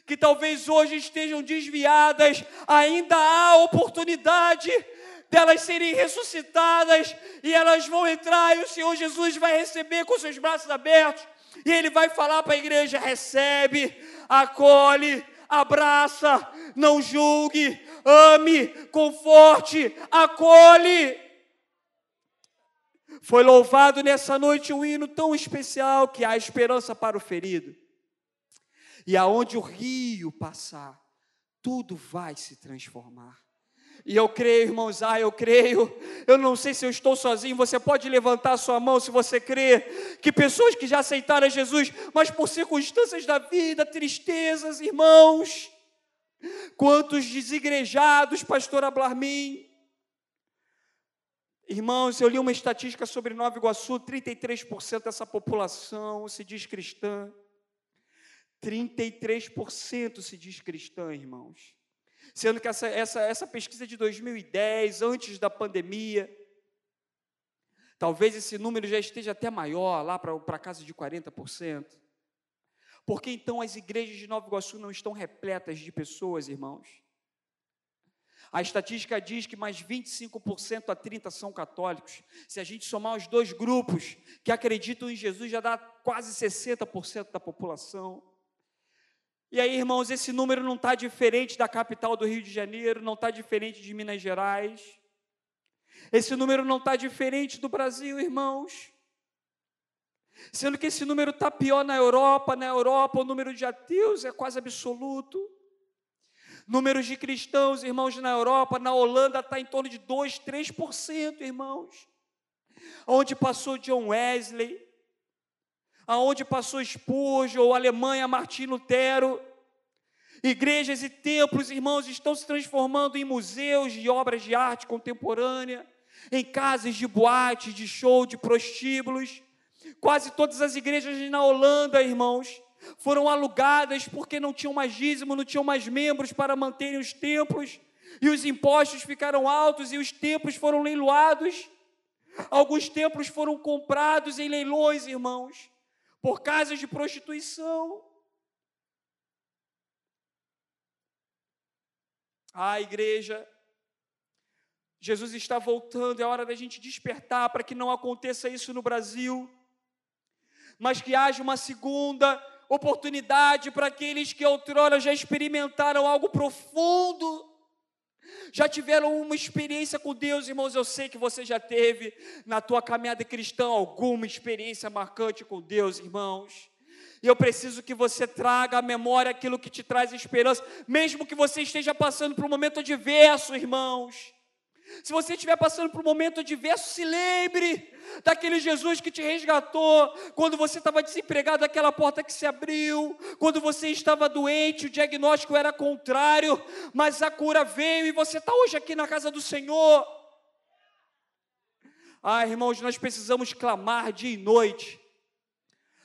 A: que talvez hoje estejam desviadas, ainda há oportunidade delas serem ressuscitadas e elas vão entrar e o Senhor Jesus vai receber com seus braços abertos e ele vai falar para a igreja: recebe, acolhe, abraça, não julgue, ame, conforte, acolhe. Foi louvado nessa noite um hino tão especial que há esperança para o ferido. E aonde o rio passar, tudo vai se transformar. E eu creio, irmãos, ah, eu creio. Eu não sei se eu estou sozinho. Você pode levantar sua mão se você crê que pessoas que já aceitaram Jesus, mas por circunstâncias da vida, tristezas, irmãos, quantos desigrejados, pastor Ablarmin, Irmãos, eu li uma estatística sobre Nova Iguaçu: 33% dessa população se diz cristã. 33% se diz cristã, irmãos. Sendo que essa, essa, essa pesquisa é de 2010, antes da pandemia. Talvez esse número já esteja até maior, lá para casa de 40%. Por que então as igrejas de Nova Iguaçu não estão repletas de pessoas, irmãos? A estatística diz que mais 25% a 30% são católicos. Se a gente somar os dois grupos que acreditam em Jesus, já dá quase 60% da população. E aí, irmãos, esse número não está diferente da capital do Rio de Janeiro, não está diferente de Minas Gerais. Esse número não está diferente do Brasil, irmãos. Sendo que esse número está pior na Europa. Na Europa, o número de ateus é quase absoluto. Números de cristãos, irmãos, na Europa, na Holanda, está em torno de 2, 3%, irmãos. Onde passou John Wesley, aonde passou Spurgeon, Alemanha, Martim Lutero. Igrejas e templos, irmãos, estão se transformando em museus de obras de arte contemporânea, em casas de boate, de show, de prostíbulos. Quase todas as igrejas na Holanda, irmãos, foram alugadas porque não tinham mais dízimo, não tinham mais membros para manterem os templos, e os impostos ficaram altos e os templos foram leiloados. Alguns templos foram comprados em leilões, irmãos, por casas de prostituição. Ah, igreja, Jesus está voltando, é hora da gente despertar para que não aconteça isso no Brasil, mas que haja uma segunda oportunidade para aqueles que outrora já experimentaram algo profundo, já tiveram uma experiência com Deus, irmãos. Eu sei que você já teve na tua caminhada cristã alguma experiência marcante com Deus, irmãos. E eu preciso que você traga à memória aquilo que te traz esperança, mesmo que você esteja passando por um momento adverso, irmãos. Se você estiver passando por um momento adverso, se lembre daquele Jesus que te resgatou, quando você estava desempregado, aquela porta que se abriu, quando você estava doente, o diagnóstico era contrário, mas a cura veio e você está hoje aqui na casa do Senhor. Ah, irmãos, nós precisamos clamar dia e noite,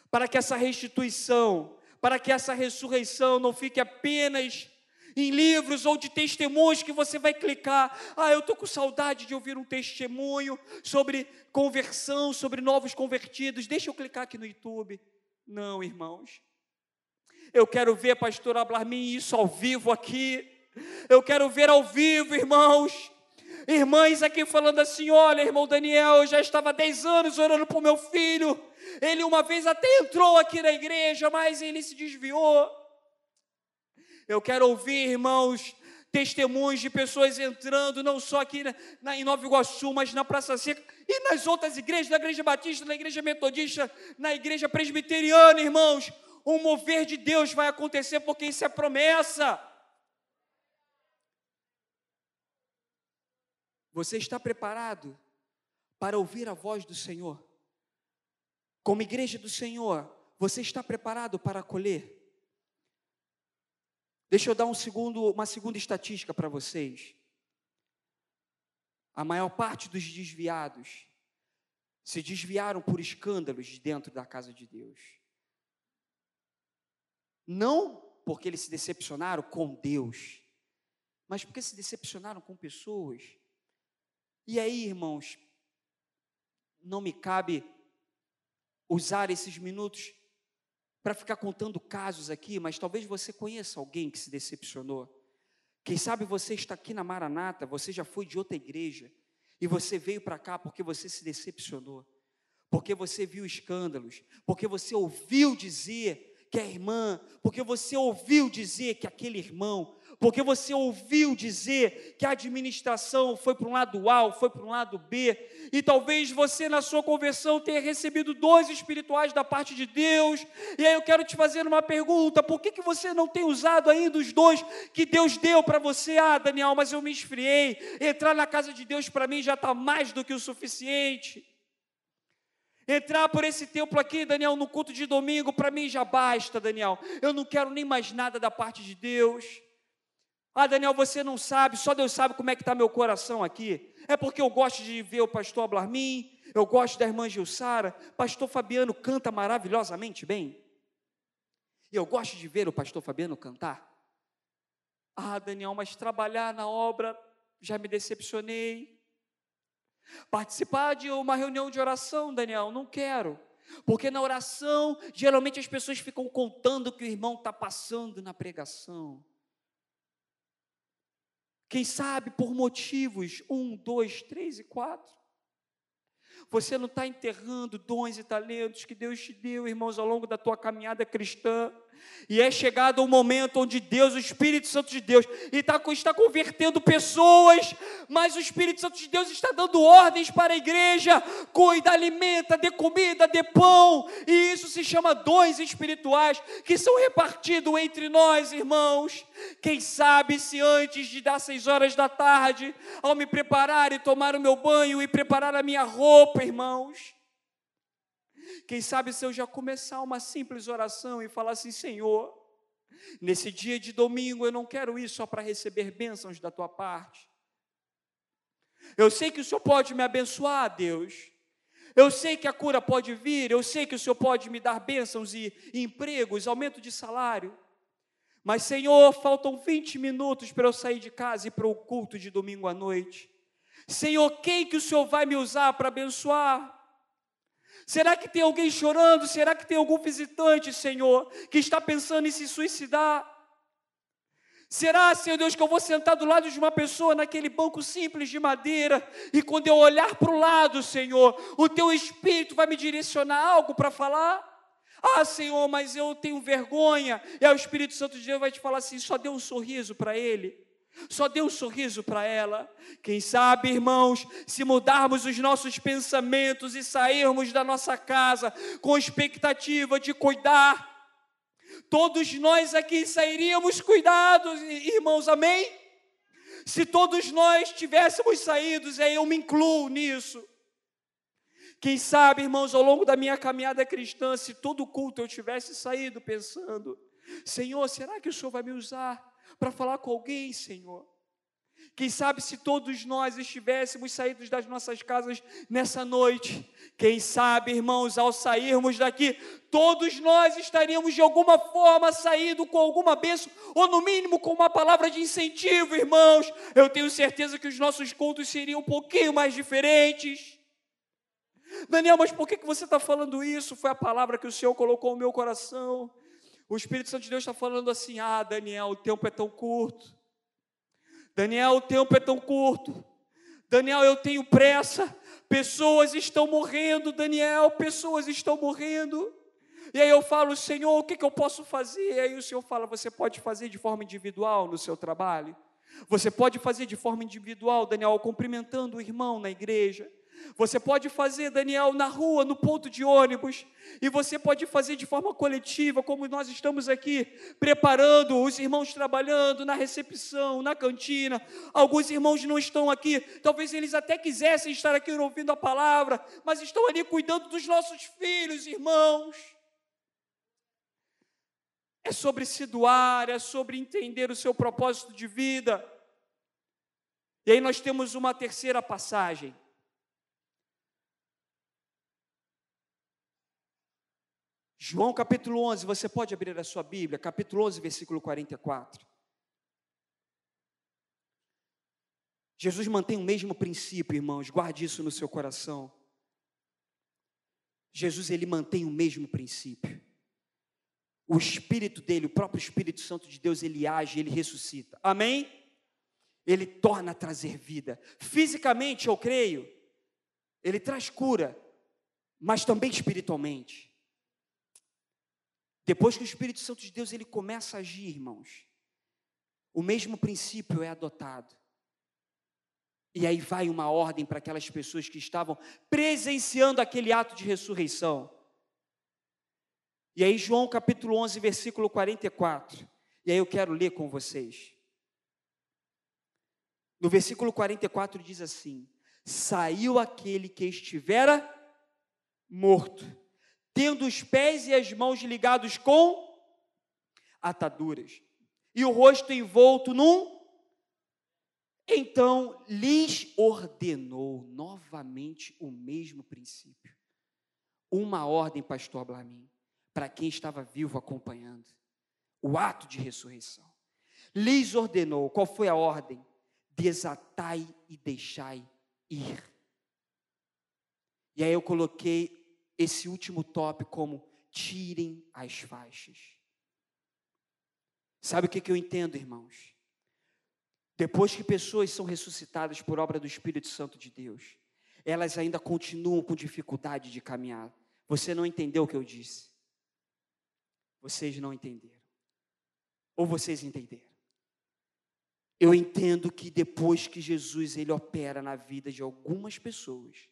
A: para que essa restituição, para que essa ressurreição não fique apenas em livros ou de testemunhos que você vai clicar. Ah, eu estou com saudade de ouvir um testemunho sobre conversão, sobre novos convertidos. Deixa eu clicar aqui no YouTube. Não, irmãos. Eu quero ver pastor Ablarmin isso ao vivo aqui. Eu quero ver ao vivo, irmãos. Irmãs aqui falando assim: olha, irmão Daniel, eu já estava 10 anos orando por meu filho. Ele uma vez até entrou aqui na igreja, mas ele se desviou. Eu quero ouvir, irmãos, testemunhos de pessoas entrando, não só aqui na, na, em Nova Iguaçu, mas na Praça Seca e nas outras igrejas, na Igreja Batista, na Igreja Metodista, na Igreja Presbiteriana, irmãos. Um mover de Deus vai acontecer porque isso é promessa. Você está preparado para ouvir a voz do Senhor? Como igreja do Senhor, você está preparado para acolher? Deixa eu dar um segundo, uma segunda estatística para vocês. A maior parte dos desviados se desviaram por escândalos de dentro da casa de Deus. Não porque eles se decepcionaram com Deus, mas porque se decepcionaram com pessoas. E aí, irmãos, não me cabe usar esses minutos para ficar contando casos aqui, mas talvez você conheça alguém que se decepcionou. Quem sabe você está aqui na Maranata, você já foi de outra igreja e você veio para cá porque você se decepcionou, porque você viu escândalos, porque você ouviu dizer que a irmã, porque você ouviu dizer que aquele irmão, porque você ouviu dizer que a administração foi para um lado A, foi para um lado B, e talvez você na sua conversão tenha recebido dons espirituais da parte de Deus, e aí eu quero te fazer uma pergunta: por que, que você não tem usado ainda os dons que Deus deu para você? Ah, Daniel, mas eu me esfriei, entrar na casa de Deus para mim já está mais do que o suficiente. Entrar por esse templo aqui, Daniel, no culto de domingo, para mim já basta, Daniel. Eu não quero nem mais nada da parte de Deus. Ah, Daniel, você não sabe, só Deus sabe como é que está meu coração aqui. É porque eu gosto de ver o pastor Ablarmin, eu gosto da irmã Gilsara, pastor Fabiano canta maravilhosamente bem. E eu gosto de ver o pastor Fabiano cantar. Ah, Daniel, mas trabalhar na obra já me decepcionei. Participar de uma reunião de oração, Daniel, não quero. Porque na oração, geralmente as pessoas ficam contando o que o irmão está passando na pregação. Quem sabe por motivos um, dois, três e quatro. Você não está enterrando dons e talentos que Deus te deu, irmãos, ao longo da tua caminhada cristã. E é chegado o momento onde Deus, o Espírito Santo de Deus, está, está convertendo pessoas, mas o Espírito Santo de Deus está dando ordens para a igreja: cuida, alimenta, dê comida, dê pão. E isso se chama dons espirituais que são repartidos entre nós, irmãos. Quem sabe se antes de dar seis horas da tarde, ao me preparar e tomar o meu banho e preparar a minha roupa, irmãos, quem sabe se eu já começar uma simples oração e falar assim: Senhor, nesse dia de domingo eu não quero ir só para receber bênçãos da tua parte. Eu sei que o Senhor pode me abençoar, Deus. Eu sei que a cura pode vir, eu sei que o Senhor pode me dar bênçãos e, empregos, aumento de salário. Mas, Senhor, faltam 20 minutos para eu sair de casa e para o culto de domingo à noite. Senhor, quem que o Senhor vai me usar para abençoar? Será que tem alguém chorando? Será que tem algum visitante, Senhor, que está pensando em se suicidar? Será, Senhor Deus, que eu vou sentar do lado de uma pessoa naquele banco simples de madeira e quando eu olhar para o lado, Senhor, o teu espírito vai me direcionar algo para falar? Ah, Senhor, mas eu tenho vergonha. E aí o Espírito Santo de Deus vai te falar assim: só dê um sorriso para ele. Só dê um sorriso para ela. Quem sabe, irmãos, se mudarmos os nossos pensamentos e sairmos da nossa casa com expectativa de cuidar, todos nós aqui sairíamos cuidados, irmãos, amém? Se todos nós tivéssemos saído, e aí eu me incluo nisso. Quem sabe, irmãos, ao longo da minha caminhada cristã, se todo culto eu tivesse saído pensando, Senhor, será que o Senhor vai me usar para falar com alguém, Senhor? Quem sabe se todos nós estivéssemos saídos das nossas casas nessa noite, quem sabe, irmãos, ao sairmos daqui, todos nós estaríamos de alguma forma saído com alguma bênção, ou no mínimo com uma palavra de incentivo, irmãos. Eu tenho certeza que os nossos cultos seriam um pouquinho mais diferentes. Daniel, mas por que você está falando isso? Foi a palavra que o Senhor colocou no meu coração. O Espírito Santo de Deus está falando assim: ah, Daniel, o tempo é tão curto. Daniel, o tempo é tão curto. Daniel, eu tenho pressa. Pessoas estão morrendo, Daniel, pessoas estão morrendo. E aí eu falo, Senhor, o que, que eu posso fazer? E aí o Senhor fala, você pode fazer de forma individual no seu trabalho. Você pode fazer de forma individual, Daniel, cumprimentando o irmão na igreja. Você pode fazer, Daniel, na rua, no ponto de ônibus, e você pode fazer de forma coletiva, como nós estamos aqui, preparando os irmãos trabalhando na recepção, na cantina. Alguns irmãos não estão aqui, talvez eles até quisessem estar aqui ouvindo a palavra, mas estão ali cuidando dos nossos filhos, irmãos. É sobre se doar, é sobre entender o seu propósito de vida. E aí nós temos uma terceira passagem João capítulo 11, você pode abrir a sua Bíblia, capítulo 11, versículo 44. Jesus mantém o mesmo princípio, irmãos, guarde isso no seu coração. Jesus ele mantém o mesmo princípio. O espírito dele, o próprio Espírito Santo de Deus, ele age, ele ressuscita. Amém? Ele torna a trazer vida. Fisicamente, eu creio, ele traz cura, mas também espiritualmente. Depois que o Espírito Santo de Deus ele começa a agir, irmãos, o mesmo princípio é adotado. E aí vai uma ordem para aquelas pessoas que estavam presenciando aquele ato de ressurreição. E aí, João capítulo 11, versículo 44. E aí eu quero ler com vocês. No versículo 44 diz assim: Saiu aquele que estivera morto tendo os pés e as mãos ligados com ataduras, e o rosto envolto num. Então lhes ordenou novamente o mesmo princípio. Uma ordem, pastor Blamin, para quem estava vivo acompanhando o ato de ressurreição. Lhes ordenou, qual foi a ordem? Desatai e deixai ir. E aí eu coloquei esse último top como tirem as faixas. Sabe o que, que eu entendo, irmãos? Depois que pessoas são ressuscitadas por obra do Espírito Santo de Deus, elas ainda continuam com dificuldade de caminhar. Você não entendeu o que eu disse? Vocês não entenderam. Ou vocês entenderam? Eu entendo que depois que Jesus ele opera na vida de algumas pessoas,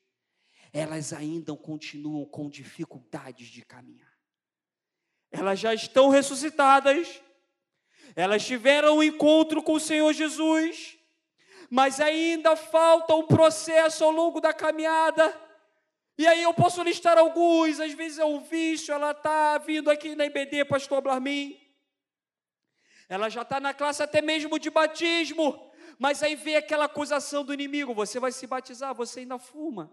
A: elas ainda continuam com dificuldades de caminhar. Elas já estão ressuscitadas, elas tiveram um encontro com o Senhor Jesus, mas ainda falta um processo ao longo da caminhada. E aí eu posso listar alguns, às vezes é um vício, ela está vindo aqui na IBD, pastor Blarmin. Ela já está na classe até mesmo de batismo, mas aí vem aquela acusação do inimigo: você vai se batizar, você ainda fuma.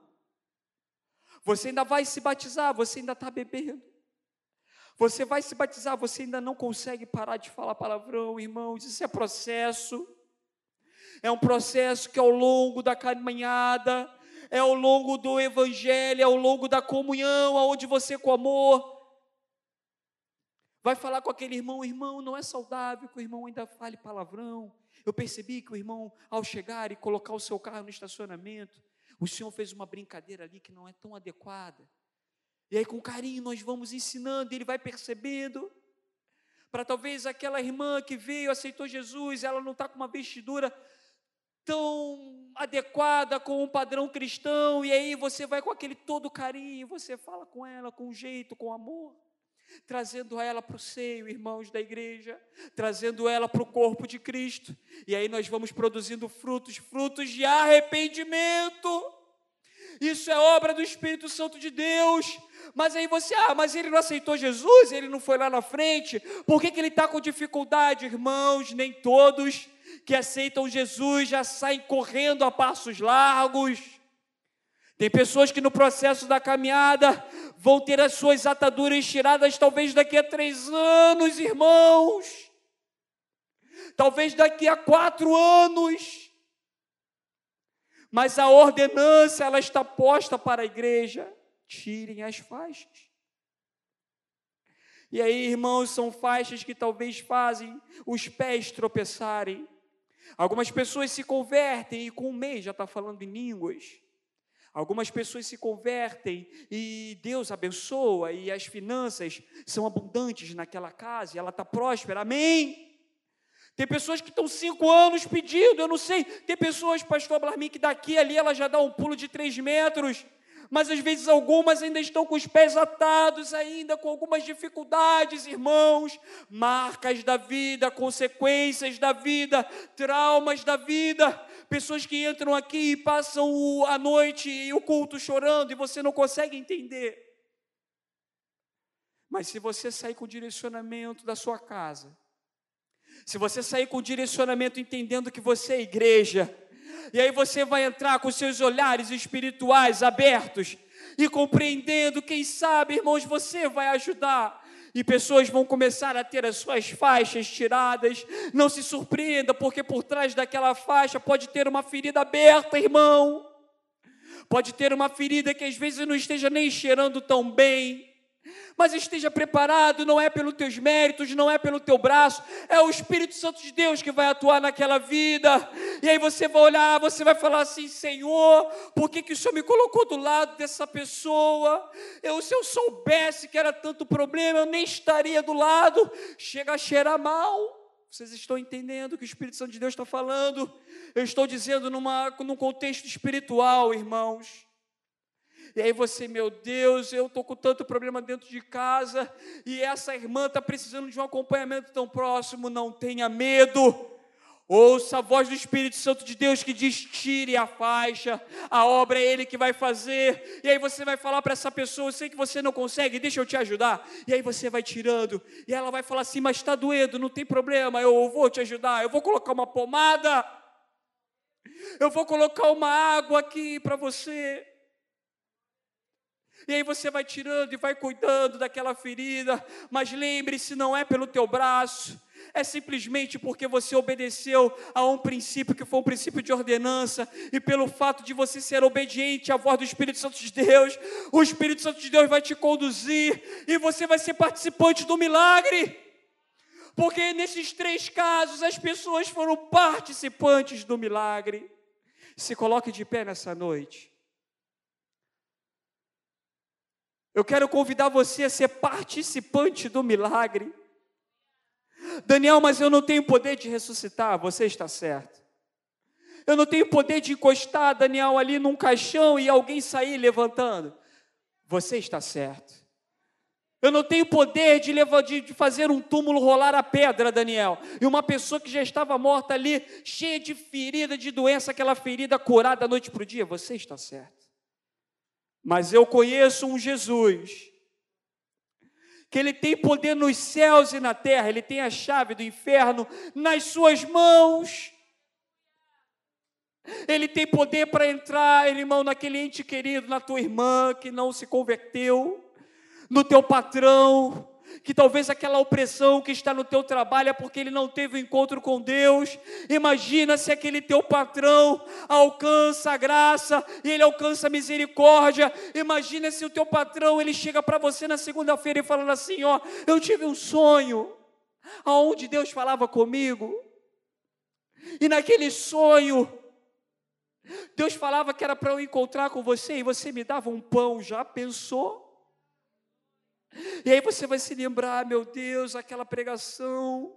A: Você ainda vai se batizar, você ainda está bebendo. Você vai se batizar, você ainda não consegue parar de falar palavrão, irmãos. Isso é processo. É um processo que ao longo da caminhada, é ao longo do evangelho, é ao longo da comunhão, aonde você com amor vai falar com aquele irmão, irmão, não é saudável que o irmão ainda fale palavrão. Eu percebi que o irmão, ao chegar e colocar o seu carro no estacionamento, o Senhor fez uma brincadeira ali que não é tão adequada. E aí, com carinho, nós vamos ensinando, ele vai percebendo. Para talvez aquela irmã que veio, aceitou Jesus, ela não está com uma vestidura tão adequada com um padrão cristão, e aí você vai com aquele todo carinho, você fala com ela com jeito, com amor. Trazendo ela para o seio, irmãos da igreja, trazendo ela para o corpo de Cristo. E aí nós vamos produzindo frutos, frutos de arrependimento. Isso é obra do Espírito Santo de Deus. Mas aí você, ah, mas ele não aceitou Jesus, ele não foi lá na frente, por que, que ele está com dificuldade? Irmãos, nem todos que aceitam Jesus já saem correndo a passos largos. Tem pessoas que no processo da caminhada vão ter as suas ataduras tiradas, talvez daqui a três anos, irmãos. Talvez daqui a quatro anos. Mas a ordenança, ela está posta para a igreja. Tirem as faixas. E aí, irmãos, são faixas que talvez fazem os pés tropeçarem. Algumas pessoas se convertem e com um mês já está falando em línguas. Algumas pessoas se convertem e Deus abençoa e as finanças são abundantes naquela casa e ela está próspera. Amém? Tem pessoas que estão cinco anos pedindo, eu não sei. Tem pessoas, pastor Blarmin, que daqui ali ela já dá um pulo de três metros mas às vezes algumas ainda estão com os pés atados, ainda com algumas dificuldades, irmãos, marcas da vida, consequências da vida, traumas da vida, pessoas que entram aqui e passam a noite e o culto chorando e você não consegue entender. Mas se você sair com o direcionamento da sua casa, se você sair com o direcionamento entendendo que você é igreja, e aí você vai entrar com seus olhares espirituais abertos e compreendendo, quem sabe, irmãos, você vai ajudar. E pessoas vão começar a ter as suas faixas tiradas. Não se surpreenda, porque por trás daquela faixa pode ter uma ferida aberta, irmão. Pode ter uma ferida que às vezes não esteja nem cheirando tão bem mas esteja preparado, não é pelos teus méritos, não é pelo teu braço, é o Espírito Santo de Deus que vai atuar naquela vida. E aí você vai olhar, você vai falar assim: Senhor, por que, que o Senhor me colocou do lado dessa pessoa? Eu, se eu soubesse que era tanto problema, eu nem estaria do lado. Chega a cheirar mal. Vocês estão entendendo o que o Espírito Santo de Deus está falando? Eu estou dizendo numa, num contexto espiritual, irmãos. E aí você, meu Deus, eu estou com tanto problema dentro de casa, e essa irmã está precisando de um acompanhamento tão próximo, não tenha medo. Ouça a voz do Espírito Santo de Deus que diz: tire a faixa, a obra é Ele que vai fazer. E aí você vai falar para essa pessoa: eu sei que você não consegue, deixa eu te ajudar. E aí você vai tirando, e ela vai falar assim: mas está doendo, não tem problema, eu vou te ajudar, eu vou colocar uma pomada, eu vou colocar uma água aqui para você. E aí você vai tirando e vai cuidando daquela ferida, mas lembre-se, não é pelo teu braço, é simplesmente porque você obedeceu a um princípio que foi um princípio de ordenança, e pelo fato de você ser obediente à voz do Espírito Santo de Deus, o Espírito Santo de Deus vai te conduzir e você vai ser participante do milagre. Porque nesses três casos as pessoas foram participantes do milagre. Se coloque de pé nessa noite. Eu quero convidar você a ser participante do milagre. Daniel, mas eu não tenho poder de ressuscitar. Você está certo. Eu não tenho poder de encostar Daniel ali num caixão e alguém sair levantando. Você está certo. Eu não tenho poder de, levar, de, fazer um túmulo rolar a pedra, Daniel. E uma pessoa que já estava morta ali, cheia de ferida, de doença, aquela ferida curada da noite para o dia. Você está certo. Mas eu conheço um Jesus que ele tem poder nos céus e na terra, ele tem a chave do inferno nas suas mãos. Ele tem poder para entrar, irmão, naquele ente querido, na tua irmã que não se converteu, no teu patrão, que talvez aquela opressão que está no teu trabalho é porque ele não teve um encontro com Deus. Imagina se aquele teu patrão alcança a graça e ele alcança a misericórdia. Imagina se o teu patrão ele chega para você na segunda-feira e falando assim, ó, eu tive um sonho aonde Deus falava comigo. E naquele sonho Deus falava que era para eu encontrar com você e você me dava um pão, já pensou? E aí você vai se lembrar, meu Deus, aquela pregação.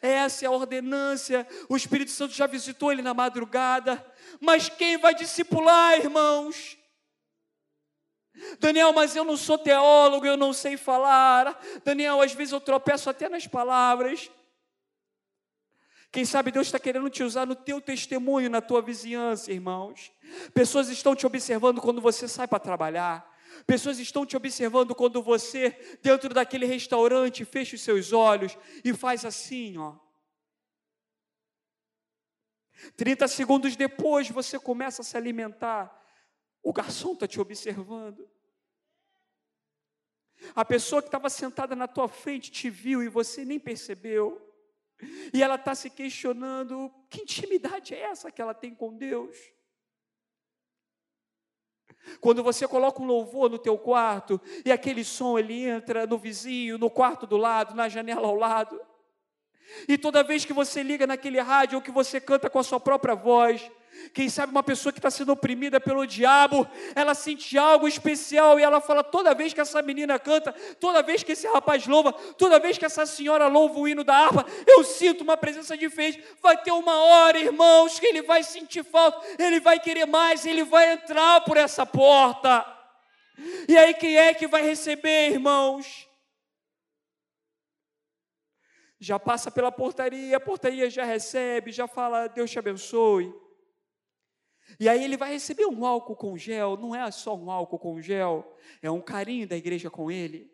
A: Essa é a ordenância. O Espírito Santo já visitou ele na madrugada. Mas quem vai discipular, irmãos? Daniel, mas eu não sou teólogo, eu não sei falar. Daniel, às vezes eu tropeço até nas palavras. Quem sabe Deus está querendo te usar no teu testemunho, na tua vizinhança, irmãos. Pessoas estão te observando quando você sai para trabalhar. Pessoas estão te observando quando você, dentro daquele restaurante, fecha os seus olhos e faz assim, ó. 30 segundos depois você começa a se alimentar. O garçom está te observando. A pessoa que estava sentada na tua frente te viu e você nem percebeu. E ela está se questionando: que intimidade é essa que ela tem com Deus? Quando você coloca um louvor no teu quarto e aquele som ele entra no vizinho, no quarto do lado, na janela ao lado. E toda vez que você liga naquele rádio ou que você canta com a sua própria voz, quem sabe uma pessoa que está sendo oprimida pelo diabo, ela sente algo especial e ela fala: toda vez que essa menina canta, toda vez que esse rapaz louva, toda vez que essa senhora louva o hino da harpa, eu sinto uma presença diferente. Vai ter uma hora, irmãos, que ele vai sentir falta, ele vai querer mais, ele vai entrar por essa porta. E aí, quem é que vai receber, irmãos? Já passa pela portaria, a portaria já recebe, já fala: Deus te abençoe. E aí ele vai receber um álcool com gel, não é só um álcool com gel, é um carinho da igreja com ele.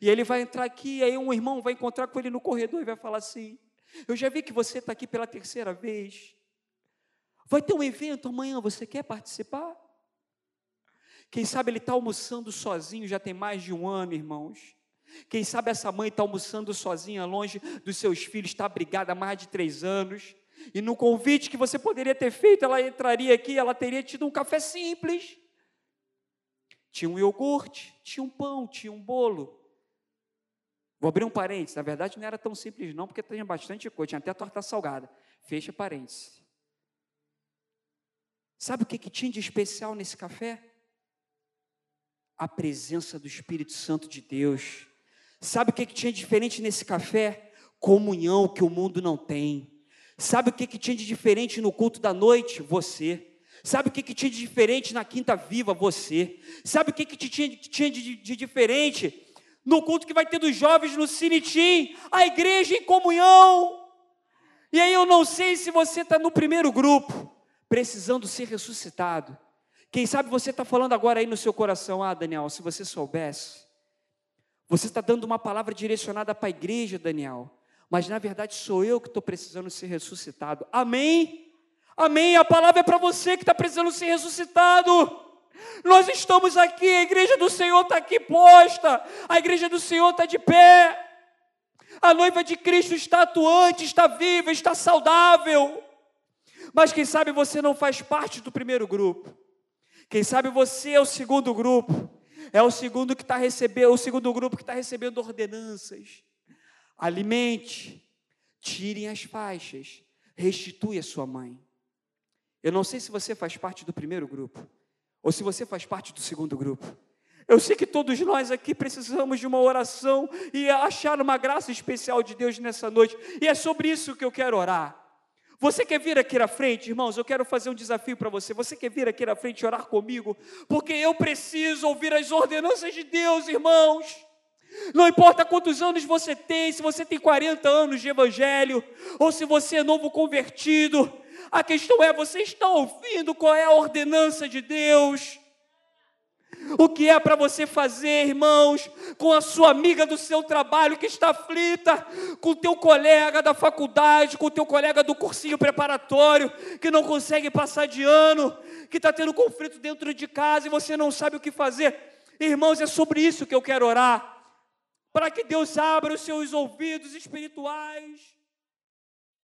A: E ele vai entrar aqui, aí um irmão vai encontrar com ele no corredor e vai falar assim: Eu já vi que você está aqui pela terceira vez. Vai ter um evento amanhã, você quer participar? Quem sabe ele está almoçando sozinho, já tem mais de um ano, irmãos. Quem sabe essa mãe está almoçando sozinha, longe dos seus filhos, está abrigada há mais de três anos. E no convite que você poderia ter feito, ela entraria aqui, ela teria tido um café simples. Tinha um iogurte, tinha um pão, tinha um bolo. Vou abrir um parênteses, na verdade não era tão simples não, porque tinha bastante coisa, tinha até torta salgada. Fecha parênteses. Sabe o que, que tinha de especial nesse café? A presença do Espírito Santo de Deus. Sabe o que, que tinha de diferente nesse café? Comunhão que o mundo não tem. Sabe o que, que tinha de diferente no culto da noite? Você. Sabe o que, que tinha de diferente na Quinta Viva? Você. Sabe o que, que tinha, tinha de, de, diferente no culto que vai ter dos jovens no Cinitim? A igreja em comunhão. E aí eu não sei se você está no primeiro grupo, precisando ser ressuscitado. Quem sabe você está falando agora aí no seu coração, ah, Daniel, se você soubesse, você está dando uma palavra direcionada para a igreja, Daniel mas na verdade sou eu que estou precisando ser ressuscitado. Amém? Amém. A palavra é para você que está precisando ser ressuscitado. Nós estamos aqui, a igreja do Senhor está aqui posta, a igreja do Senhor está de pé. A noiva de Cristo está atuante, está viva, está saudável. Mas quem sabe você não faz parte do primeiro grupo. Quem sabe você é o segundo grupo. É o segundo que está recebendo, o segundo grupo que está recebendo ordenanças alimente, tirem as faixas, restitui a sua mãe. Eu não sei se você faz parte do primeiro grupo, ou se você faz parte do segundo grupo. Eu sei que todos nós aqui precisamos de uma oração e achar uma graça especial de Deus nessa noite, e é sobre isso que eu quero orar. Você quer vir aqui na frente, irmãos? Eu quero fazer um desafio para você. Você quer vir aqui na frente orar comigo? Porque eu preciso ouvir as ordenanças de Deus, irmãos. Não importa quantos anos você tem, se você tem 40 anos de evangelho, ou se você é novo convertido, a questão é: você está ouvindo qual é a ordenança de Deus? O que é para você fazer, irmãos, com a sua amiga do seu trabalho que está aflita, com o teu colega da faculdade, com o teu colega do cursinho preparatório, que não consegue passar de ano, que está tendo conflito dentro de casa e você não sabe o que fazer? Irmãos, é sobre isso que eu quero orar para que Deus abra os seus ouvidos espirituais.